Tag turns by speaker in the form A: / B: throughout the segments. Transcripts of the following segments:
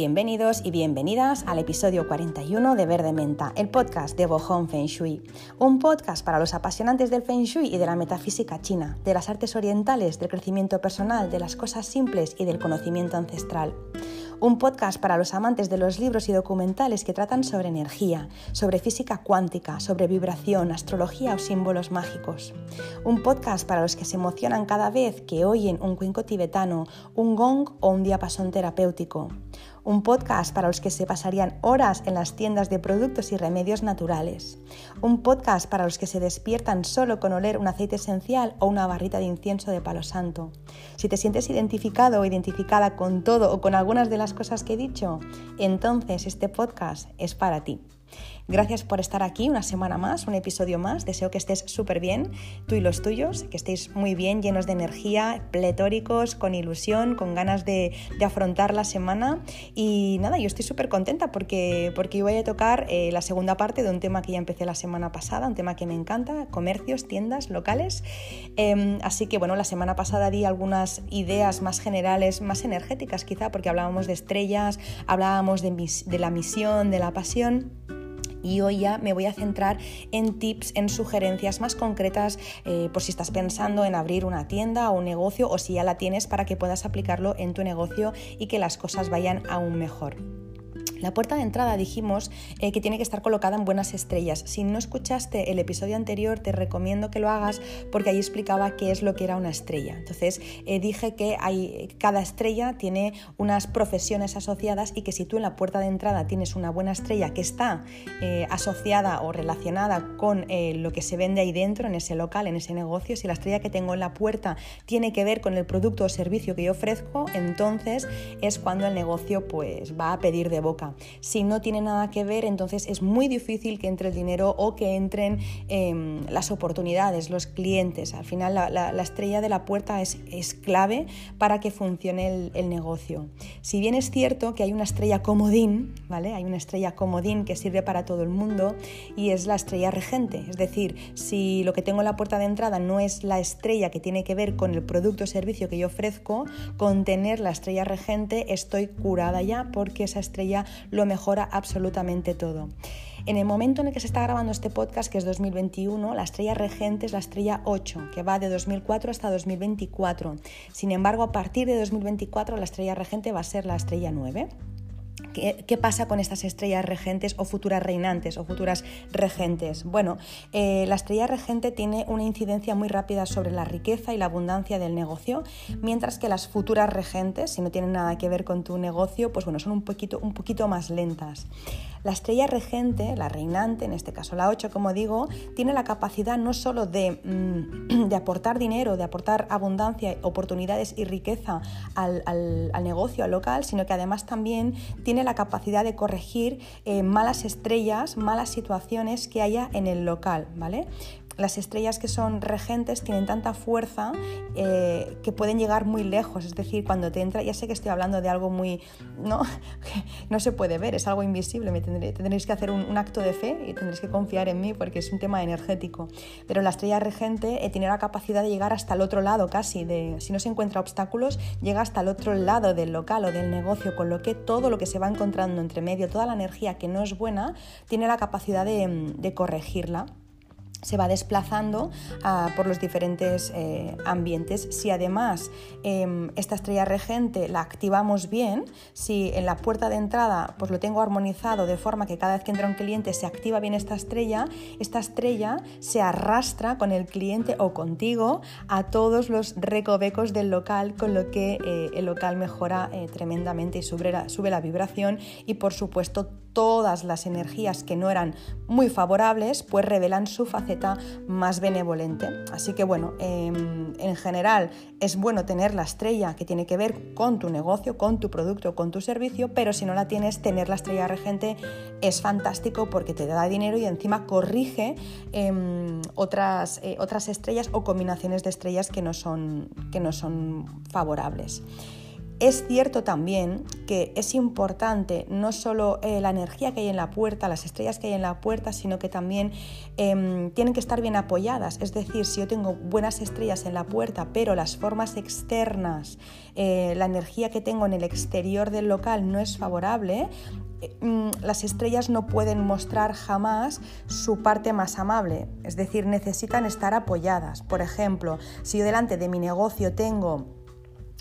A: Bienvenidos y bienvenidas al episodio 41 de Verde Menta, el podcast de Bohong Feng Shui. Un podcast para los apasionantes del Feng Shui y de la metafísica china, de las artes orientales, del crecimiento personal, de las cosas simples y del conocimiento ancestral. Un podcast para los amantes de los libros y documentales que tratan sobre energía, sobre física cuántica, sobre vibración, astrología o símbolos mágicos. Un podcast para los que se emocionan cada vez que oyen un cuenco tibetano, un gong o un diapasón terapéutico un podcast para los que se pasarían horas en las tiendas de productos y remedios naturales, un podcast para los que se despiertan solo con oler un aceite esencial o una barrita de incienso de palo santo. Si te sientes identificado o identificada con todo o con algunas de las cosas que he dicho, entonces este podcast es para ti. Gracias por estar aquí una semana más, un episodio más. Deseo que estés súper bien, tú y los tuyos, que estéis muy bien, llenos de energía, pletóricos, con ilusión, con ganas de, afrontar la semana. Y nada, yo estoy súper contenta porque, porque voy a tocar eh, la segunda parte de un tema que ya empecé la semana pasada, un tema que me encanta, comercios, tiendas, locales. Em, así que bueno, la semana pasada di algunas ideas más generales, más energéticas quizá, porque hablábamos de estrellas, hablábamos de, de la misión, de la pasión y hoy ya me voy a centrar en tips, en sugerencias más concretas eh, por si estás pensando en abrir una tienda o un negocio o si ya la tienes para que puedas aplicarlo en tu negocio y que las cosas vayan aún mejor. La puerta de entrada dijimos eh, que tiene que estar colocada en buenas estrellas. Si no escuchaste el episodio anterior, te recomiendo que lo hagas porque ahí explicaba qué es lo que era una estrella. Entonces eh, dije que hay, cada estrella tiene unas profesiones asociadas y que si tú en la puerta de entrada tienes una buena estrella que está eh, asociada o relacionada con lo que se vende ahí dentro, en ese local, en ese negocio, si la estrella que tengo en la puerta tiene que ver con el producto o servicio que yo ofrezco, entonces es cuando el negocio pues va a pedir de boca. Si no tiene nada que ver, entonces es muy difícil que entre el dinero o que entren em, las oportunidades, los clientes. Al final la, estrella de la puerta es, clave para que funcione el, negocio. Si bien es cierto que hay una estrella comodín, ¿vale? Hay una estrella comodín que sirve para todo el mundo y es la estrella regente. Es decir, si lo que tengo en la puerta de entrada no es la estrella que tiene que ver con el producto o servicio que yo ofrezco, con tener la estrella regente estoy curada ya porque esa estrella lo mejora absolutamente todo. En el momento en el que se está grabando este podcast, que es 2021, la estrella regente es la estrella 8, que va de 2004 hasta 2024. Sin embargo, a partir de 2024 la estrella regente va a ser la estrella 9. ¿Qué, pasa con estas estrellas regentes o futuras reinantes o futuras regentes? Bueno, eh, la estrella regente tiene una incidencia muy rápida sobre la riqueza y la abundancia del negocio, mientras que las futuras regentes, si no tienen nada que ver con tu negocio, pues bueno, son un poquito, un poquito más lentas. La estrella regente, la reinante, en este caso la 8, como digo, tiene la capacidad no solo de, mm, de aportar dinero, de aportar abundancia, oportunidades y riqueza al, al negocio, al local, sino que además también tiene la capacidad de corregir eh, malas estrellas, malas situaciones que haya en el local, ¿vale? Las estrellas que son regentes tienen tanta fuerza eh, que pueden llegar muy lejos. Es decir, cuando te entra, ya sé que estoy hablando de algo muy. no, no se puede ver, es algo invisible. Me tendréis que hacer un, acto de fe y tendréis que confiar en mí porque es un tema energético. Pero la estrella regente eh, tiene la capacidad de llegar hasta el otro lado casi. De, si no se encuentra obstáculos, llega hasta el otro lado del local o del negocio, con lo que todo lo que se va encontrando entre medio, toda la energía que no es buena, tiene la capacidad de corregirla se va desplazando ah, por los diferentes eh, ambientes. Si además em, esta estrella regente la activamos bien, si en la puerta de entrada pues lo tengo armonizado de forma que cada vez que entra un cliente se activa bien esta estrella, esta estrella se arrastra con el cliente o contigo a todos los recovecos del local, con lo que eh, el local mejora eh, tremendamente y sube la, sube la vibración y por supuesto todas las energías que no eran muy favorables pues revelan su más benevolente. Así que bueno, em, en general es bueno tener la estrella que tiene que ver con tu negocio, con tu producto, con tu servicio, pero si no la tienes, tener la estrella regente es fantástico porque te da dinero y encima corrige em, otras, eh, otras estrellas o combinaciones de estrellas que no son, que no son favorables. Es cierto también que es importante no solo eh, la energía que hay en la puerta, las estrellas que hay en la puerta, sino que también em, tienen que estar bien apoyadas. Es decir, si yo tengo buenas estrellas en la puerta, pero las formas externas, eh, la energía que tengo en el exterior del local no es favorable, eh, mm, las estrellas no pueden mostrar jamás su parte más amable, es decir, necesitan estar apoyadas. Por ejemplo, si yo delante de mi negocio tengo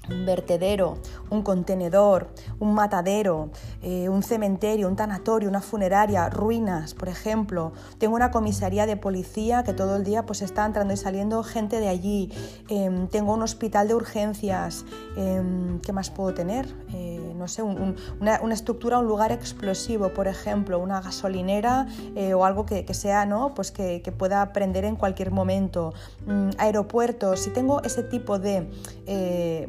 A: un vertedero, un contenedor, un matadero, eh, un cementerio, un tanatorio, una funeraria, ruinas, por ejemplo. Tengo una comisaría de policía que todo el día pues está entrando y saliendo gente de allí. Em, tengo un hospital de urgencias. Em, ¿Qué más puedo tener? Eh, no sé, una, estructura, un lugar explosivo, por ejemplo, una gasolinera eh, o algo que, sea, ¿no? Pues que, pueda prender en cualquier momento. Mm, aeropuertos, si tengo ese tipo de,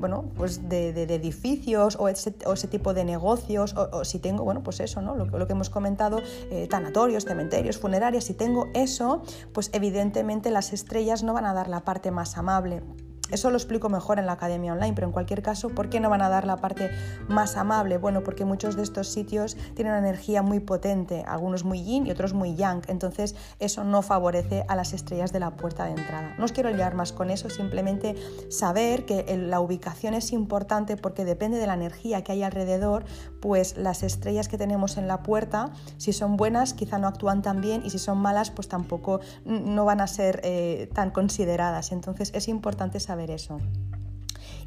A: bueno, pues de, edificios o ese, tipo de negocios, o, si tengo, bueno, pues eso, ¿no? Lo, que hemos comentado, eh, tanatorios, cementerios, funerarias, si tengo eso, pues evidentemente las estrellas no van a dar la parte más amable. Eso lo explico mejor en la academia online, pero en cualquier caso, ¿por qué no van a dar la parte más amable? Bueno, porque muchos de estos sitios tienen una energía muy potente, algunos muy yin y otros muy yang, entonces eso no favorece a las estrellas de la puerta de entrada. No os quiero liar más con eso, simplemente saber que la ubicación es importante porque depende de la energía que hay alrededor, pues las estrellas que tenemos en la puerta, si son buenas, quizá no actúan tan bien y si son malas, pues tampoco no van a ser eh, tan consideradas. Entonces es importante saber ver eso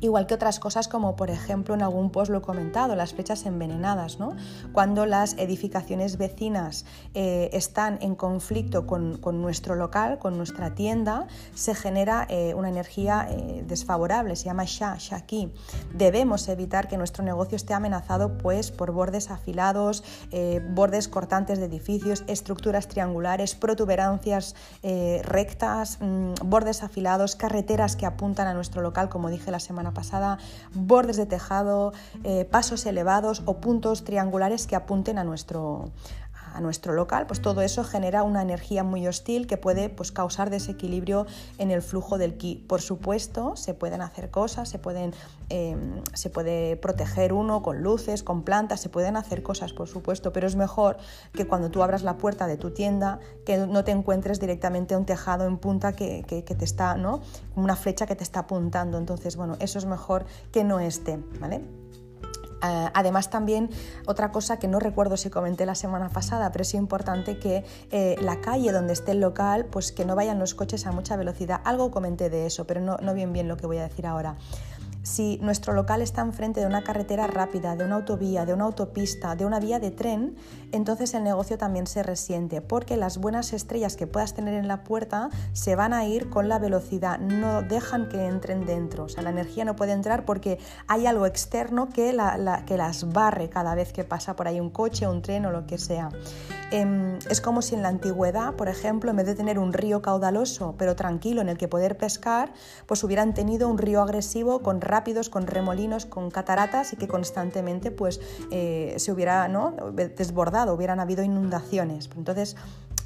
A: igual que otras cosas como por ejemplo en algún post lo he comentado, las flechas envenenadas, ¿no? cuando las edificaciones vecinas eh, están en conflicto con, nuestro local, con nuestra tienda, se genera eh, una energía eh, desfavorable, se llama sha, shaki. Debemos evitar que nuestro negocio esté amenazado pues, por bordes afilados, bordes cortantes de edificios, estructuras triangulares, protuberancias rectas, mm, bordes afilados, carreteras que apuntan a nuestro local, como dije la semana pasada, bordes de tejado, eh, pasos elevados o puntos triangulares que apunten a nuestro, a nuestro local, pues todo eso genera una energía muy hostil que puede pues, causar desequilibrio en el flujo del ki. Por supuesto, se pueden hacer cosas, se, pueden, em, se puede proteger uno con luces, con plantas, se pueden hacer cosas, por supuesto, pero es mejor que cuando tú abras la puerta de tu tienda, que no te encuentres directamente un tejado en punta que, que, que te está, ¿no? Una flecha que te está apuntando. Entonces, bueno, eso es mejor que no esté, ¿vale? Eh, además también otra cosa que no recuerdo si comenté la semana pasada, pero es importante que eh, la calle donde esté el local, pues que no vayan los coches a mucha velocidad. Algo comenté de eso, pero no, no bien bien lo que voy a decir ahora. Si nuestro local está enfrente de una carretera rápida, de una autovía, de una autopista, de una vía de tren, entonces el negocio también se resiente, porque las buenas estrellas que puedas tener en la puerta se van a ir con la velocidad, no dejan que entren dentro, o sea, la energía no puede entrar porque hay algo externo que, que las barre cada vez que pasa por ahí un coche, un tren o lo que sea. Em, es como si en la antigüedad, por ejemplo, en vez de tener un río caudaloso pero tranquilo en el que poder pescar, pues hubieran tenido un río agresivo con rápidos, con remolinos, con cataratas y que constantemente pues, eh, se hubiera ¿no? desbordado, hubieran habido inundaciones. Entonces,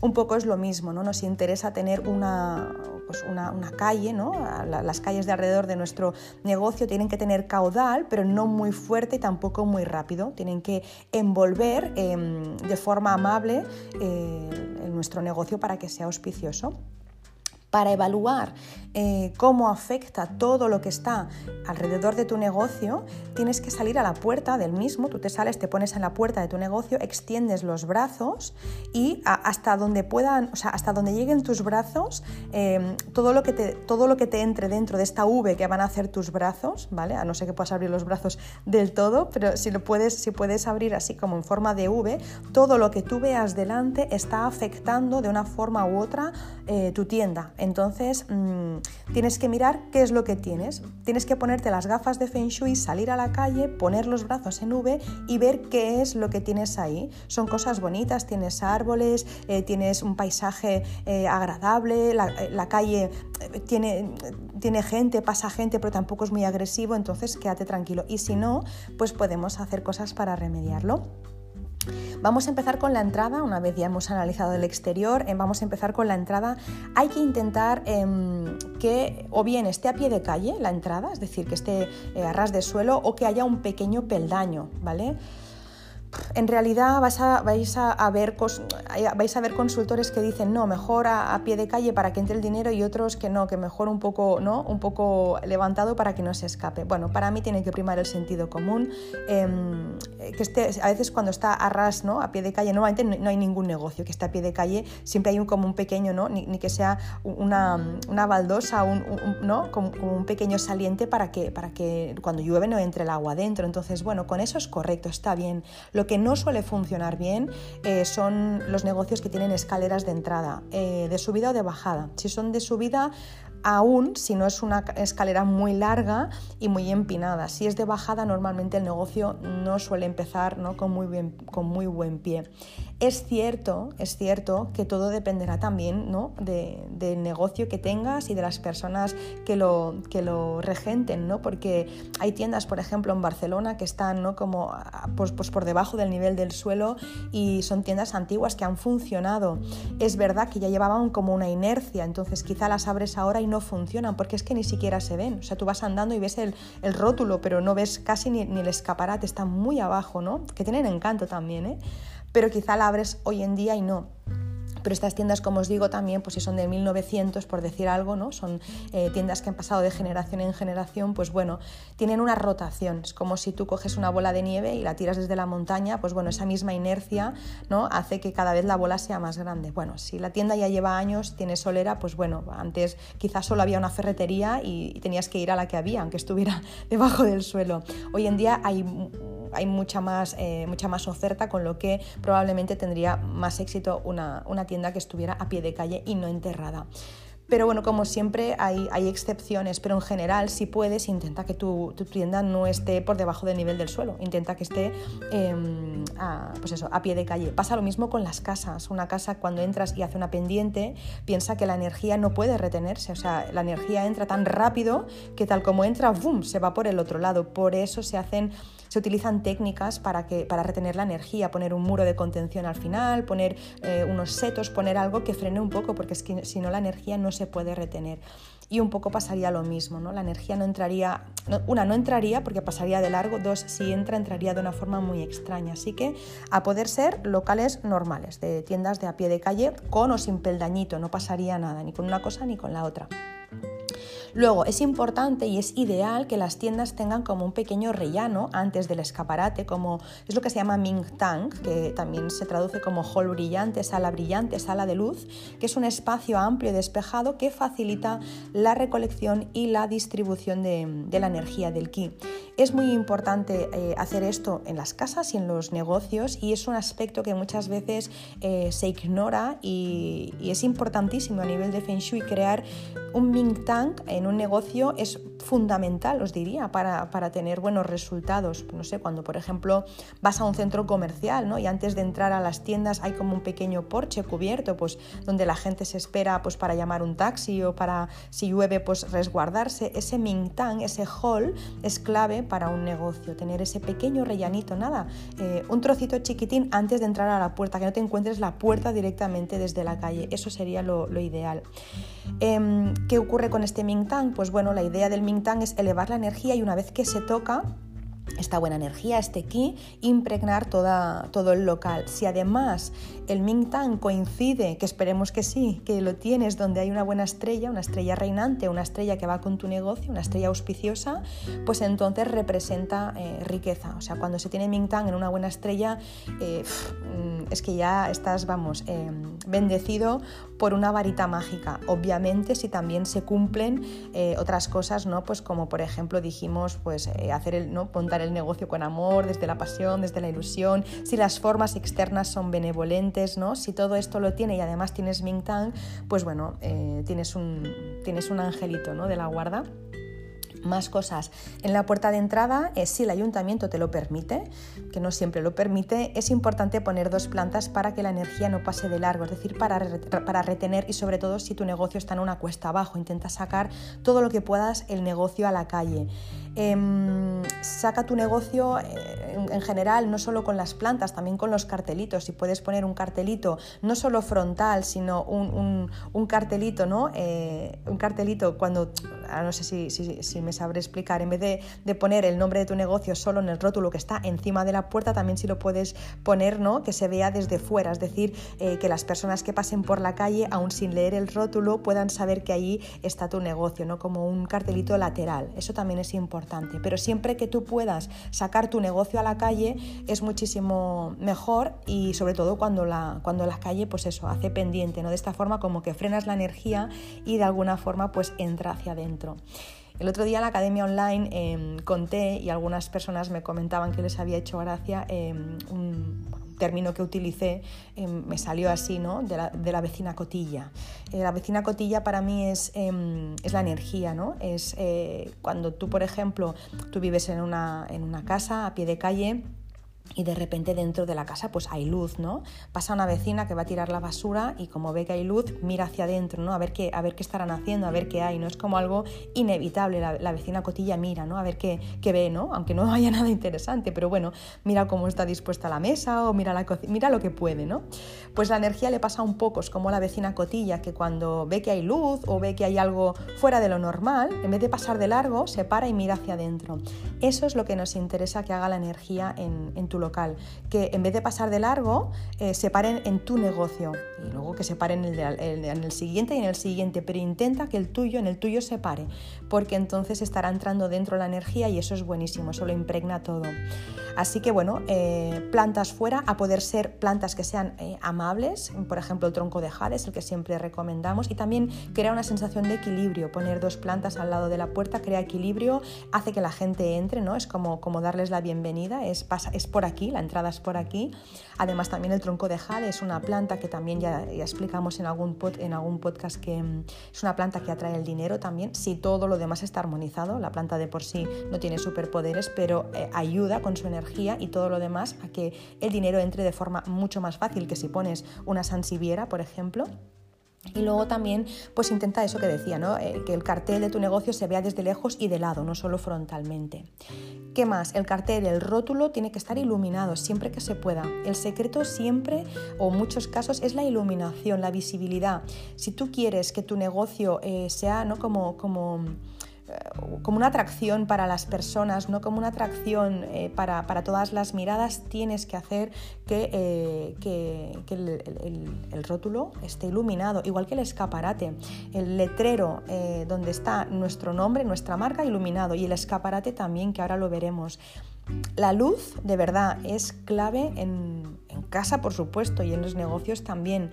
A: un poco es lo mismo, ¿no? Nos interesa tener una, pues una, calle, ¿no? Las calles de alrededor de nuestro negocio tienen que tener caudal, pero no muy fuerte y tampoco muy rápido. Tienen que envolver em, de forma amable eh, nuestro negocio para que sea auspicioso para evaluar eh, cómo afecta todo lo que está alrededor de tu negocio, tienes que salir a la puerta del mismo. Tú te sales, te pones en la puerta de tu negocio, extiendes los brazos y hasta donde puedan, o sea, hasta donde lleguen tus brazos, em, todo, lo que te, todo lo que te entre dentro de esta V que van a hacer tus brazos, ¿vale? A no ser que puedas abrir los brazos del todo, pero si lo puedes, si puedes abrir así como en forma de V, todo lo que tú veas delante está afectando de una forma u otra eh, tu tienda. Entonces, mm, tienes que mirar qué es lo que tienes. Tienes que ponerte las gafas de Feng Shui, salir a la calle, poner los brazos en V y ver qué es lo que tienes ahí. Son cosas bonitas, tienes árboles, eh, tienes un paisaje eh, agradable, la, la calle tiene, tiene gente, pasa gente, pero tampoco es muy agresivo, entonces quédate tranquilo. Y si no, pues podemos hacer cosas para remediarlo. Vamos a empezar con la entrada, una vez ya hemos analizado el exterior, eh, vamos a empezar con la entrada. Hay que intentar em, que o bien esté a pie de calle la entrada, es decir, que esté eh, a ras de suelo o que haya un pequeño peldaño, ¿vale? En realidad vais a, a, ver, vais a ver consultores que dicen no, mejor a, pie de calle para que entre el dinero y otros que no, que mejor un poco, ¿no? un poco levantado para que no se escape. Bueno, para mí tiene que primar el sentido común, em, que a veces cuando está a ras, ¿no? a pie de calle, normalmente no hay ningún negocio que esté a pie de calle, siempre hay un, como un pequeño, ¿no? ni, que sea una, una baldosa, un, ¿no? como, un pequeño saliente para que, para que cuando llueve no entre el agua dentro. Entonces, bueno, con eso es correcto, está bien. Que no suele funcionar bien eh, son los negocios que tienen escaleras de entrada, eh, de subida o de bajada. Si son de subida, aún si no es una escalera muy larga y muy empinada. Si es de bajada, normalmente el negocio no suele empezar ¿no? Con, muy bien, con muy buen pie. Es cierto, es cierto que todo dependerá también ¿no? del negocio que tengas y de las personas que lo, que lo regenten, ¿no? porque hay tiendas, por ejemplo, en Barcelona que están ¿no? como pues, pues por debajo del nivel del suelo y son tiendas antiguas que han funcionado. Es verdad que ya llevaban como una inercia, entonces quizá las abres ahora y no funcionan porque es que ni siquiera se ven. O sea, tú vas andando y ves el, rótulo, pero no ves casi ni, ni el escaparate, está muy abajo, ¿no? Que tienen encanto también, ¿eh? pero quizá la abres hoy en día y no. Pero estas tiendas, como os digo, también, pues si son de 1900, por decir algo, ¿no? Son eh, tiendas que han pasado de generación en generación, pues bueno, tienen una rotación. Es como si tú coges una bola de nieve y la tiras desde la montaña, pues bueno, esa misma inercia, ¿no? Hace que cada vez la bola sea más grande. Bueno, si la tienda ya lleva años, tiene solera, pues bueno, antes quizás solo había una ferretería y tenías que ir a la que había, aunque estuviera debajo del suelo. Hoy en día hay hay mucha más, eh, mucha más oferta, con lo que probablemente tendría más éxito una, una tienda que estuviera a pie de calle y no enterrada. Pero bueno, como siempre hay, hay, excepciones, pero en general si puedes intenta que tu, tu, tienda no esté por debajo del nivel del suelo, intenta que esté em, a, pues eso, a pie de calle. Pasa lo mismo con las casas, una casa cuando entras y hace una pendiente, piensa que la energía no puede retenerse, o sea, la energía entra tan rápido que tal como entra, ¡bum!, se va por el otro lado. Por eso se hacen se utilizan técnicas para, que, para retener la energía, poner un muro de contención al final, poner eh, unos setos, poner algo que frene un poco, porque es que si no la energía no se puede retener. Y un poco pasaría lo mismo, ¿no? La energía no entraría, una, no entraría porque pasaría de largo, dos, si entra, entraría de una forma muy extraña. Así que a poder ser locales normales, de tiendas de a pie de calle, con o sin peldañito, no pasaría nada, ni con una cosa ni con la otra. Luego, es importante y es ideal que las tiendas tengan como un pequeño rellano antes del escaparate, como es lo que se llama Ming Tang, que también se traduce como hall brillante, sala brillante, sala de luz, que es un espacio amplio y despejado que facilita la recolección y la distribución de, la energía del ki. Es muy importante eh, hacer esto en las casas y en los negocios y es un aspecto que muchas veces eh, se ignora y, es importantísimo a nivel de Feng Shui crear un Ming Tang en un negocio es fundamental, os diría, para, tener buenos resultados. No sé, cuando por ejemplo vas a un centro comercial ¿no? y antes de entrar a las tiendas hay como un pequeño porche cubierto, pues donde la gente se espera pues, para llamar un taxi o para, si llueve, pues resguardarse. Ese mingtang, ese hall, es clave para un negocio, tener ese pequeño rellanito, nada, eh, un trocito chiquitín antes de entrar a la puerta, que no te encuentres la puerta directamente desde la calle. Eso sería lo, ideal. Em, ¿Qué ocurre con este mingtang? pues bueno, la idea del Mingtang es elevar la energía y una vez que se toca, esta buena energía, este ki, impregnar toda, todo el local. Si además el Ming Tang coincide, que esperemos que sí, que lo tienes donde hay una buena estrella, una estrella reinante, una estrella que va con tu negocio, una estrella auspiciosa, pues entonces representa eh, riqueza. O sea, cuando se tiene Ming Tang en una buena estrella, eh, es que ya estás, vamos, eh, bendecido por una varita mágica. Obviamente, si también se cumplen otras cosas, ¿no? Pues como por ejemplo dijimos, pues hacer el, ¿no? Montar el negocio con amor, desde la pasión, desde la ilusión, si las formas externas son benevolentes, Si todo esto lo tiene y además tienes Ming Tang, pues bueno, eh, tienes, un, tienes un angelito ¿no? de la guarda Más cosas. En la puerta de entrada, eh, si el ayuntamiento te lo permite, que no siempre lo permite, es importante poner dos plantas para que la energía no pase de largo, es decir, para, para retener y sobre todo si tu negocio está en una cuesta abajo, intenta sacar todo lo que puedas el negocio a la calle. Em, saca tu negocio eh, en, general, no solo con las plantas, también con los cartelitos. Si puedes poner un cartelito, no solo frontal, sino un, cartelito, ¿no? Eh, un cartelito cuando, ah, no sé si, si, me sabré explicar, en vez de, poner el nombre de tu negocio solo en el rótulo que está encima de la puerta, también si lo puedes poner, ¿no? Que se vea desde fuera, es decir, eh, que las personas que pasen por la calle, aún sin leer el rótulo, puedan saber que ahí está tu negocio, ¿no? Como un cartelito lateral. Eso también es importante pero siempre que tú puedas sacar tu negocio a la calle es muchísimo mejor y sobre todo cuando la, cuando la calle pues eso, hace pendiente, ¿no? De esta forma como que frenas la energía y de alguna forma pues entra hacia adentro. El otro día en la academia online em, conté y algunas personas me comentaban que les había hecho gracia em, un, término que utilicé em, me salió así, ¿no? De la, vecina cotilla. Eh, la vecina cotilla para mí es, es la energía, ¿no? Es eh, cuando tú, por ejemplo, tú vives en una, en una casa a pie de calle y de repente dentro de la casa pues hay luz, ¿no? Pasa una vecina que va a tirar la basura y como ve que hay luz, mira hacia adentro, ¿no? A ver qué, a ver qué estarán haciendo, a ver qué hay, ¿no? Es como algo inevitable, la, vecina cotilla mira, ¿no? A ver qué, qué, ve, ¿no? Aunque no haya nada interesante, pero bueno, mira cómo está dispuesta la mesa o mira, la mira lo que puede, ¿no? Pues la energía le pasa un poco, es como la vecina cotilla que cuando ve que hay luz o ve que hay algo fuera de lo normal, en vez de pasar de largo, se para y mira hacia adentro. Eso es lo que nos interesa que haga la energía en, en tu local, que en vez de pasar de largo, eh, se paren en tu negocio y luego que se paren en el, en el siguiente y en el siguiente, pero intenta que el tuyo, en el tuyo se pare, porque entonces estará entrando dentro la energía y eso es buenísimo, eso lo impregna todo. Así que bueno, eh, plantas fuera, a poder ser plantas que sean eh, amables, por ejemplo el tronco de jade es el que siempre recomendamos, y también crea una sensación de equilibrio, poner dos plantas al lado de la puerta crea equilibrio, hace que la gente entre, ¿no? Es como, como darles la bienvenida, es, pasa, es por aquí, la entrada es por aquí. Además también el tronco de jade es una planta que también ya, explicamos en algún, en algún podcast que mm, es una planta que atrae el dinero también, si todo lo demás está armonizado, la planta de por sí no tiene superpoderes, pero eh, ayuda con su energía y todo lo demás a que el dinero entre de forma mucho más fácil que si pones una sansiviera, por ejemplo. Y luego también, pues intenta eso que decía, ¿no? Eh, que el cartel de tu negocio se vea desde lejos y de lado, no solo frontalmente. ¿Qué más? El cartel, el rótulo tiene que estar iluminado siempre que se pueda. El secreto siempre, o en muchos casos, es la iluminación, la visibilidad. Si tú quieres que tu negocio eh, sea, ¿no? Como, como como una atracción para las personas, no como una atracción eh, para, todas las miradas, tienes que hacer que, eh, el, rótulo esté iluminado, igual que el escaparate, el letrero donde está nuestro nombre, nuestra marca iluminado y el escaparate también, que ahora lo veremos. La luz de verdad es clave en casa, por supuesto, y en los negocios también.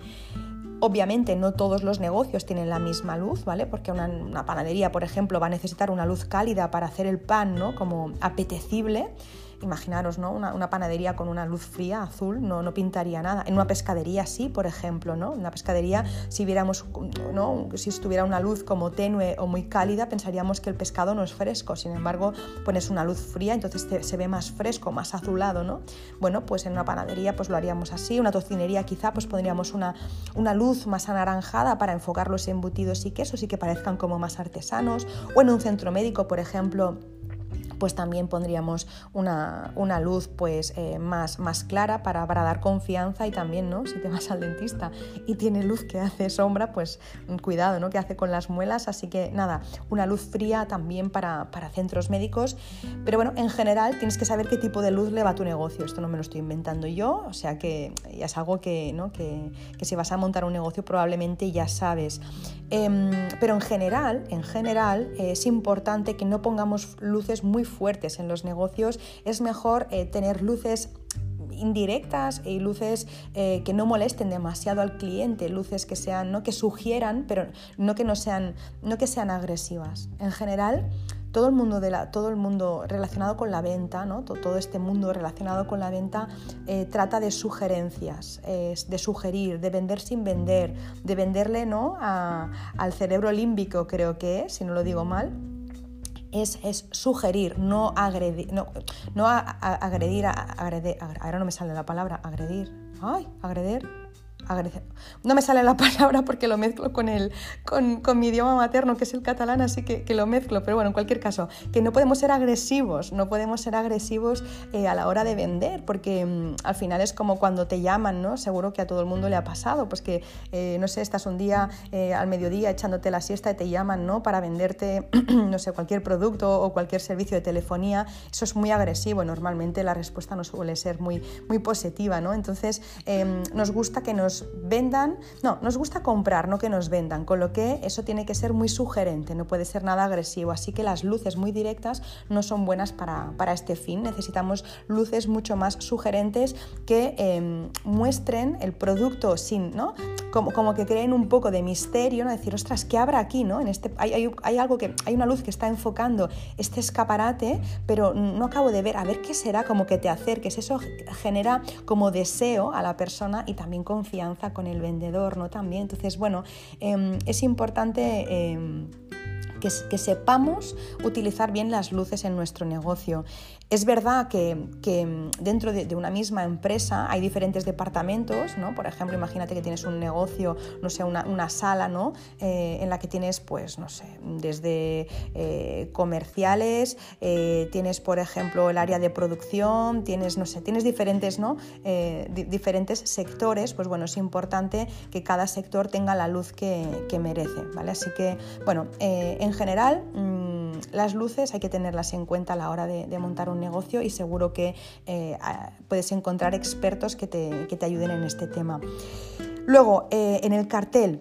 A: Obviamente no todos los negocios tienen la misma luz, ¿vale? Porque una, panadería, por ejemplo, va a necesitar una luz cálida para hacer el pan, ¿no? Como apetecible imaginaros, ¿no? Una, panadería con una luz fría, azul, no, no pintaría nada. En una pescadería sí, por ejemplo, ¿no? En una pescadería, si viéramos, ¿no? Si estuviera una luz como tenue o muy cálida, pensaríamos que el pescado no es fresco. Sin embargo, pones una luz fría, entonces se ve más fresco, más azulado, ¿no? Bueno, pues en una panadería pues lo haríamos así. Una tocinería quizá pues pondríamos una, una luz más anaranjada para enfocar los embutidos y quesos y que parezcan como más artesanos. O en un centro médico, por ejemplo, pues también pondríamos una, luz pues, eh, más, más clara para, para, dar confianza y también, ¿no? Si te vas al dentista y tiene luz que hace sombra, pues cuidado, ¿no? Que hace con las muelas, así que nada, una luz fría también para, centros médicos, pero bueno, en general tienes que saber qué tipo de luz le va a tu negocio, esto no me lo estoy inventando yo, o sea que ya es algo que, ¿no? que, si vas a montar un negocio probablemente ya sabes. Em, pero en general, en general es importante que no pongamos luces muy fuertes en los negocios, es mejor eh, tener luces indirectas y luces eh, que no molesten demasiado al cliente, luces que sean, ¿no? que sugieran, pero no que no sean, no que sean agresivas. En general, todo el mundo, de la, todo el mundo relacionado con la venta, ¿no? todo, este mundo relacionado con la venta eh, trata de sugerencias, de sugerir, de vender sin vender, de venderle ¿no? al cerebro límbico, creo que es, si no lo digo mal es, es, sugerir, no agredir, no, no agredir, agredir, ahora no me sale la palabra, agredir, ay, agredir, no me sale la palabra porque lo mezclo con, el, con, con, mi idioma materno, que es el catalán, así que, que, lo mezclo. Pero bueno, en cualquier caso, que no podemos ser agresivos, no podemos ser agresivos eh, a la hora de vender, porque mm, al final es como cuando te llaman, ¿no? Seguro que a todo el mundo le ha pasado, pues que, eh, no sé, estás un día eh, al mediodía echándote la siesta y te llaman, ¿no? Para venderte, no sé, cualquier producto o cualquier servicio de telefonía. Eso es muy agresivo. Normalmente la respuesta no suele ser muy, muy positiva, ¿no? Entonces, em, nos gusta que nos vendan, no, nos gusta comprar, no que nos vendan, con lo que eso tiene que ser muy sugerente, no puede ser nada agresivo, así que las luces muy directas no son buenas para, este fin, necesitamos luces mucho más sugerentes que em, muestren el producto sin, ¿no? Como, como, que creen un poco de misterio, ¿no? decir, ostras, ¿qué habrá aquí? ¿no? En este, hay, hay, hay, algo que, hay una luz que está enfocando este escaparate, pero no acabo de ver, a ver qué será, como que te acerques, eso genera como deseo a la persona y también confianza con el vendedor, ¿no? También. Entonces, bueno, em, es importante em, que, sepamos utilizar bien las luces en nuestro negocio. Es verdad que, dentro de, una misma empresa hay diferentes departamentos, ¿no? Por ejemplo, imagínate que tienes un negocio, no sé, una, sala, ¿no? Eh, en la que tienes, pues, no sé, desde eh, comerciales, eh, tienes, por ejemplo, el área de producción, tienes, no sé, tienes diferentes, ¿no? diferentes sectores, pues bueno, es importante que cada sector tenga la luz que, merece, ¿vale? Así que, bueno, en en general, mm, las luces hay que tenerlas en cuenta a la hora de, montar un negocio y seguro que eh, puedes encontrar expertos que te, ayuden en este tema. Luego, eh, en el cartel,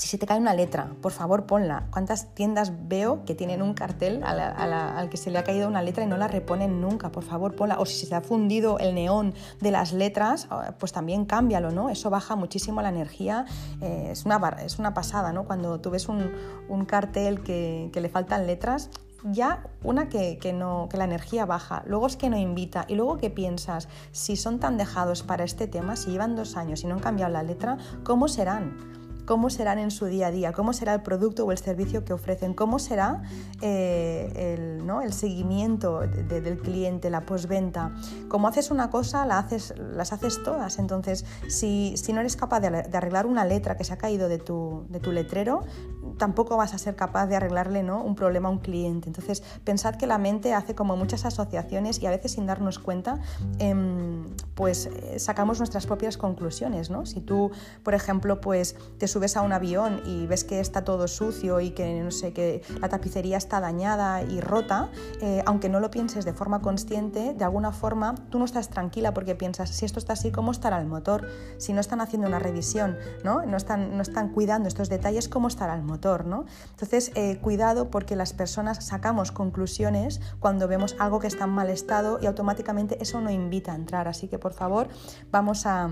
A: si se te cae una letra, por favor ponla. ¿Cuántas tiendas veo que tienen un cartel al que se le ha caído una letra y no la reponen nunca? Por favor ponla. O si se ha fundido el neón de las letras, ah, pues también cámbialo, ¿no? Eso baja muchísimo la energía. Eh, es, una, es una pasada, ¿no? Cuando tú ves un, cartel que, le faltan letras, ya una que, no, que la energía baja, luego es que no invita y luego que piensas, si son tan dejados para este tema, si llevan dos años y no han cambiado la letra, ¿cómo serán? Cómo serán en su día a día, cómo será el producto o el servicio que ofrecen, cómo será eh, el, ¿no? el, seguimiento del cliente, la postventa. Como haces una cosa, la haces, las haces todas. Entonces, si, si no eres capaz de, arreglar una letra que se ha caído de tu, de tu letrero, tampoco vas a ser capaz de arreglarle ¿no? un problema a un cliente. Entonces, pensad que la mente hace como muchas asociaciones y a veces sin darnos cuenta, em, pues eh, sacamos nuestras propias conclusiones. ¿no? Si tú, por ejemplo, pues te subes a un avión y ves que está todo sucio y que no sé que la tapicería está dañada y rota, eh, aunque no lo pienses de forma consciente, de alguna forma tú no estás tranquila porque piensas, si esto está así, ¿cómo estará el motor? Si no están haciendo una revisión, ¿no? No están, no están cuidando estos detalles, ¿cómo estará el motor? Entonces, eh, cuidado porque las personas sacamos conclusiones cuando vemos algo que está en mal estado y automáticamente eso no invita a entrar. Así que, por favor, vamos a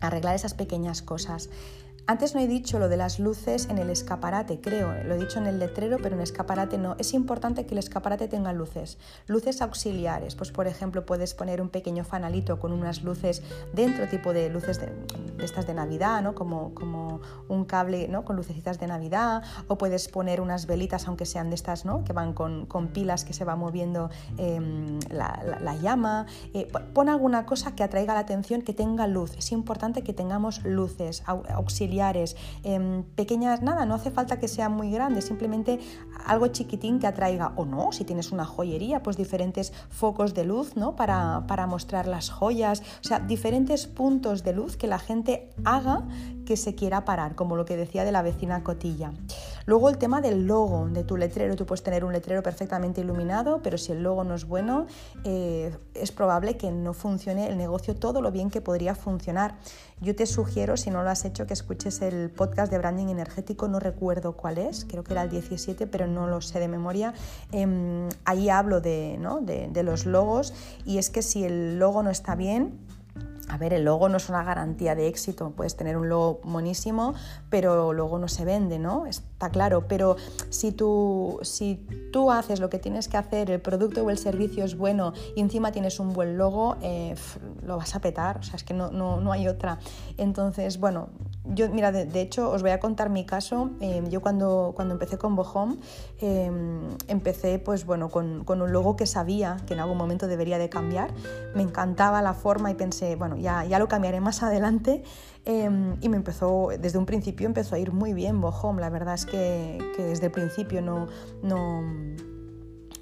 A: arreglar esas pequeñas cosas. Antes no he dicho lo de las luces en el escaparate, creo. Lo he dicho en el letrero, pero en escaparate no. Es importante que el escaparate tenga luces. Luces auxiliares. Pues por ejemplo puedes poner un pequeño fanalito con unas luces dentro, tipo de luces de, estas de Navidad, ¿no? Como, como un cable ¿no? con lucecitas de Navidad. O puedes poner unas velitas, aunque sean de estas, ¿no? Que van con, pilas que se va moviendo em, la, llama. Eh, pon alguna cosa que atraiga la atención, que tenga luz. Es importante que tengamos luces auxiliares Em, pequeñas, nada, no hace falta que sea muy grande, simplemente algo chiquitín que atraiga, o no, si tienes una joyería, pues diferentes focos de luz, ¿no? Para, para mostrar las joyas, o sea, diferentes puntos de luz que la gente haga que se quiera parar, como lo que decía de la vecina Cotilla. Luego el tema del logo de tu letrero, tú puedes tener un letrero perfectamente iluminado, pero si el logo no es bueno, eh, es probable que no funcione el negocio todo lo bien que podría funcionar. Yo te sugiero, si no lo has hecho, que escuches el podcast de branding energético, no recuerdo cuál es, creo que era el 17, pero no lo sé de memoria. Em, ahí hablo de, de los logos y es que si el logo no está bien, a ver, el logo no es una garantía de éxito, puedes tener un logo monísimo, pero luego no se vende, ¿no? Está claro, pero si tú, si tú haces lo que tienes que hacer, el producto o el servicio es bueno y encima tienes un buen logo, eh, lo vas a petar, o sea, es que no, no, no hay otra. Entonces, bueno, yo, mira, de, hecho, os voy a contar mi caso. Em, yo cuando, cuando empecé con Bohome, em, empecé pues bueno, con, con, un logo que sabía que en algún momento debería de cambiar. Me encantaba la forma y pensé, bueno, ya, ya lo cambiaré más adelante. Em, y me empezó, desde un principio empezó a ir muy bien Bohome. La verdad es que, que desde el principio no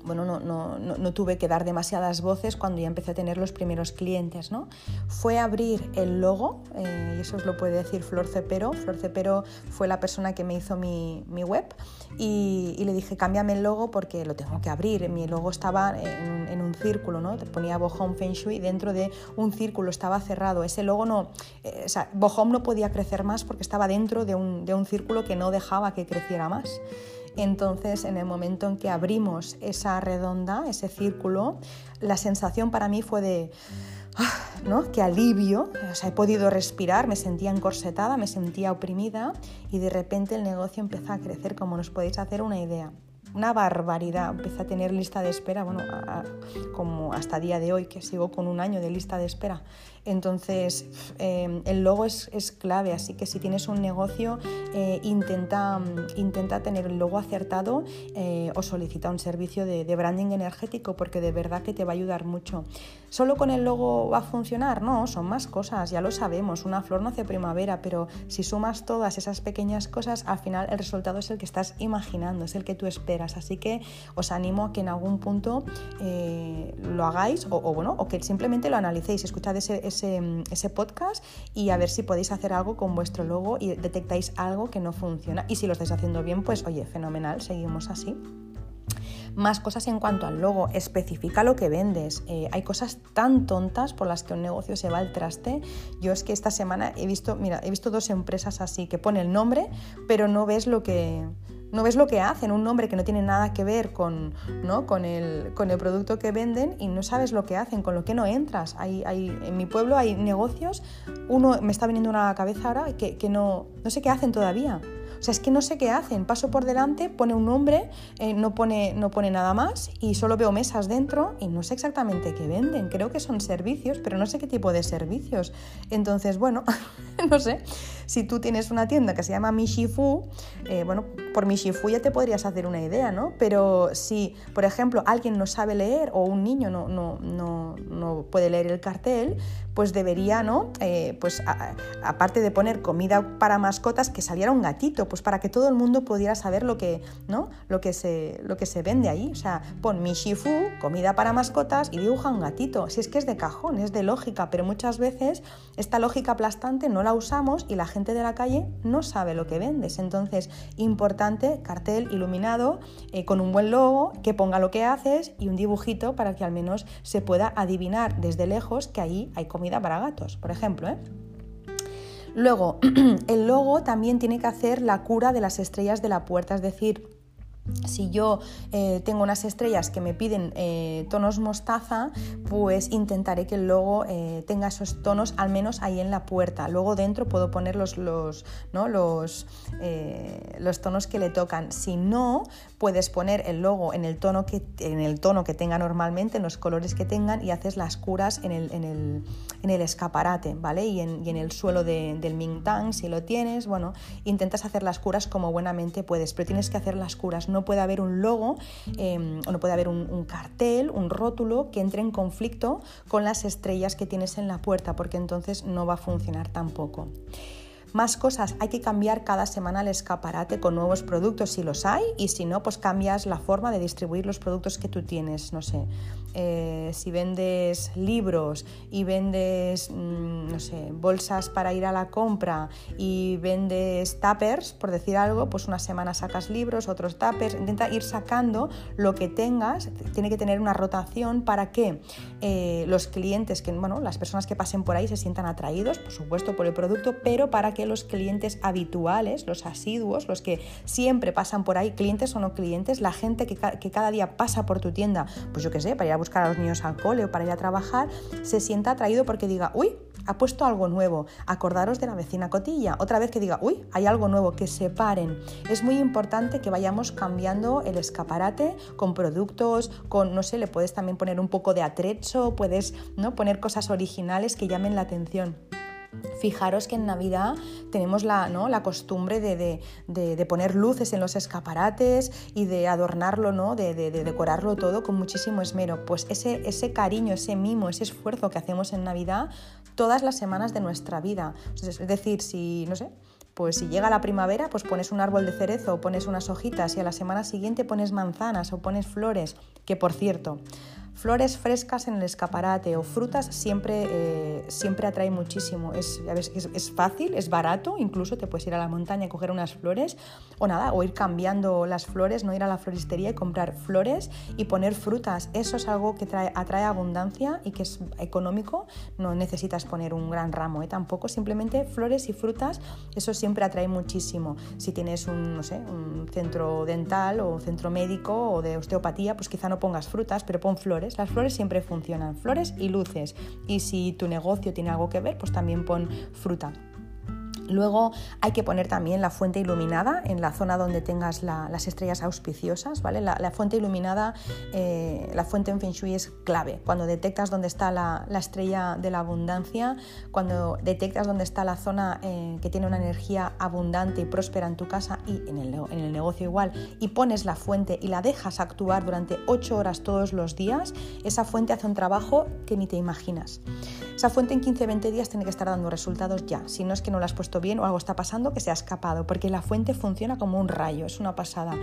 A: bueno, no, no, no, tuve que dar demasiadas voces cuando ya empecé a tener los primeros clientes. ¿no? Fue abrir el logo, eh, y eso os lo puede decir Flor Cepero. Flor Cepero fue la persona que me hizo mi, mi web y, le dije, cámbiame el logo porque lo tengo que abrir. Mi logo estaba en, un círculo, ¿no? Te ponía Bohome Feng Shui dentro de un círculo, estaba cerrado. Ese logo no, eh, o sea, Bohome no podía crecer más porque estaba dentro de un, de un círculo que no dejaba que creciera más. Entonces, en el momento en que abrimos esa redonda, ese círculo, la sensación para mí fue de... Ah, ¿no? Qué alivio, o sea, he podido respirar, me sentía encorsetada, me sentía oprimida y de repente el negocio empieza a crecer como nos podéis hacer una idea una barbaridad. Empecé a tener lista de espera, bueno, como hasta día de hoy, que sigo con un año de lista de espera. Entonces, em, el logo es, clave, así que si tienes un negocio, eh, intenta, intenta tener el logo acertado eh, o solicita un servicio de, de, branding energético porque de verdad que te va a ayudar mucho. ¿Solo con el logo va a funcionar? No, son más cosas, ya lo sabemos. Una flor no hace primavera, pero si sumas todas esas pequeñas cosas, al final el resultado es el que estás imaginando, es el que tú esperas. Así que os animo a que en algún punto eh, lo hagáis o, bueno, o que simplemente lo analicéis, escuchad ese ese, podcast y a ver si podéis hacer algo con vuestro logo y detectáis algo que no funciona. Y si lo estáis haciendo bien, pues oye, fenomenal, seguimos así. Más cosas en cuanto al logo, especifica lo que vendes. Eh, hay cosas tan tontas por las que un negocio se va al traste. Yo es que esta semana he visto, mira, he visto dos empresas así que pone el nombre, pero no ves lo que, no ves lo que hacen, un nombre que no tiene nada que ver con, ¿no? con, el, con el producto que venden y no sabes lo que hacen, con lo que no entras. Hay, hay, en mi pueblo hay negocios, uno me está viniendo una cabeza ahora que, que no, no sé qué hacen todavía. O sea, es que no sé qué hacen. Paso por delante, pone un nombre, eh, no, pone, no pone nada más y solo veo mesas dentro y no sé exactamente qué venden. Creo que son servicios, pero no sé qué tipo de servicios. Entonces, bueno, no sé. Si tú tienes una tienda que se llama Mishifu, eh, bueno, por Mishifu ya te podrías hacer una idea, ¿no? Pero si, por ejemplo, alguien no sabe leer o un niño no, no, no, no puede leer el cartel, pues debería, ¿no? Eh, pues aparte de poner comida para mascotas, que saliera un gatito, pues para que todo el mundo pudiera saber lo que, ¿no? lo que, se, lo que se vende ahí. O sea, pon Mishifu, comida para mascotas y dibuja un gatito. Si es que es de cajón, es de lógica, pero muchas veces esta lógica aplastante no la usamos y la gente de la calle no sabe lo que vendes. Entonces, importante, cartel iluminado, eh, con un buen logo, que ponga lo que haces y un dibujito para que al menos se pueda adivinar desde lejos que ahí hay comida para gatos, por ejemplo. ¿eh? Luego, el logo también tiene que hacer la cura de las estrellas de la puerta, es decir, si yo eh, tengo unas estrellas que me piden eh, tonos mostaza, pues intentaré que el logo eh, tenga esos tonos al menos ahí en la puerta. Luego dentro puedo poner los, los, ¿no? los, los tonos que le tocan. Si no, puedes poner el logo en el, tono que, en el tono que tenga normalmente, en los colores que tengan y haces las curas en el, en el, en el escaparate, ¿vale? Y en, y en el suelo de, del Mingtang, si lo tienes, bueno, intentas hacer las curas como buenamente puedes, pero tienes que hacer las curas no puede haber un logo em, o no puede haber un, cartel, un rótulo que entre en conflicto con las estrellas que tienes en la puerta, porque entonces no va a funcionar tampoco. Más cosas, hay que cambiar cada semana el escaparate con nuevos productos si los hay y si no, pues cambias la forma de distribuir los productos que tú tienes, no sé, eh, si vendes libros y vendes, mm, no sé, bolsas para ir a la compra y vendes tuppers, por decir algo, pues una semana sacas libros, otros tuppers, intenta ir sacando lo que tengas, tiene que tener una rotación para que eh, los clientes, que, bueno, las personas que pasen por ahí se sientan atraídos, por supuesto, por el producto, pero para que los clientes habituales, los asiduos, los que siempre pasan por ahí, clientes o no clientes, la gente que, que cada día pasa por tu tienda, pues yo qué sé, para ir a buscar a los niños al cole o para ir a trabajar, se sienta atraído porque diga, uy, ha puesto algo nuevo, acordaros de la vecina cotilla, otra vez que diga, uy, hay algo nuevo, que se paren. Es muy importante que vayamos cambiando el escaparate con productos, con, no sé, le puedes también poner un poco de atrecho, puedes ¿no? poner cosas originales que llamen la atención. Fijaros que en Navidad tenemos la, ¿no? la costumbre de, de, poner luces en los escaparates y de adornarlo, ¿no? de, decorarlo todo con muchísimo esmero. Pues ese, ese cariño, ese mimo, ese esfuerzo que hacemos en Navidad todas las semanas de nuestra vida. Es decir, si, no sé, pues si llega la primavera, pues pones un árbol de cerezo o pones unas hojitas y a la semana siguiente pones manzanas o pones flores, que por cierto, Flores frescas en el escaparate o frutas siempre, eh, siempre atrae muchísimo. Es, es, fácil, es barato, incluso te puedes ir a la montaña y coger unas flores o nada, o ir cambiando las flores, no ir a la floristería y comprar flores y poner frutas. Eso es algo que trae, atrae abundancia y que es económico. No necesitas poner un gran ramo ¿eh? tampoco, simplemente flores y frutas, eso siempre atrae muchísimo. Si tienes un, no sé, un centro dental o un centro médico o de osteopatía, pues quizá no pongas frutas, pero pon flores las flores siempre funcionan, flores y luces. Y si tu negocio tiene algo que ver, pues también pon fruta. Luego hay que poner también la fuente iluminada en la zona donde tengas las estrellas auspiciosas, ¿vale? La, fuente iluminada, eh, la fuente en Feng Shui es clave. Cuando detectas dónde está la, estrella de la abundancia, cuando detectas dónde está la zona eh, que tiene una energía abundante y próspera en tu casa y en el, negocio igual, y pones la fuente y la dejas actuar durante 8 horas todos los días, esa fuente hace un trabajo que ni te imaginas. Esa fuente en 15-20 días tiene que estar dando resultados ya, si no es que no la has puesto bien o algo está pasando que se ha escapado, porque la fuente funciona como un rayo, es una pasada.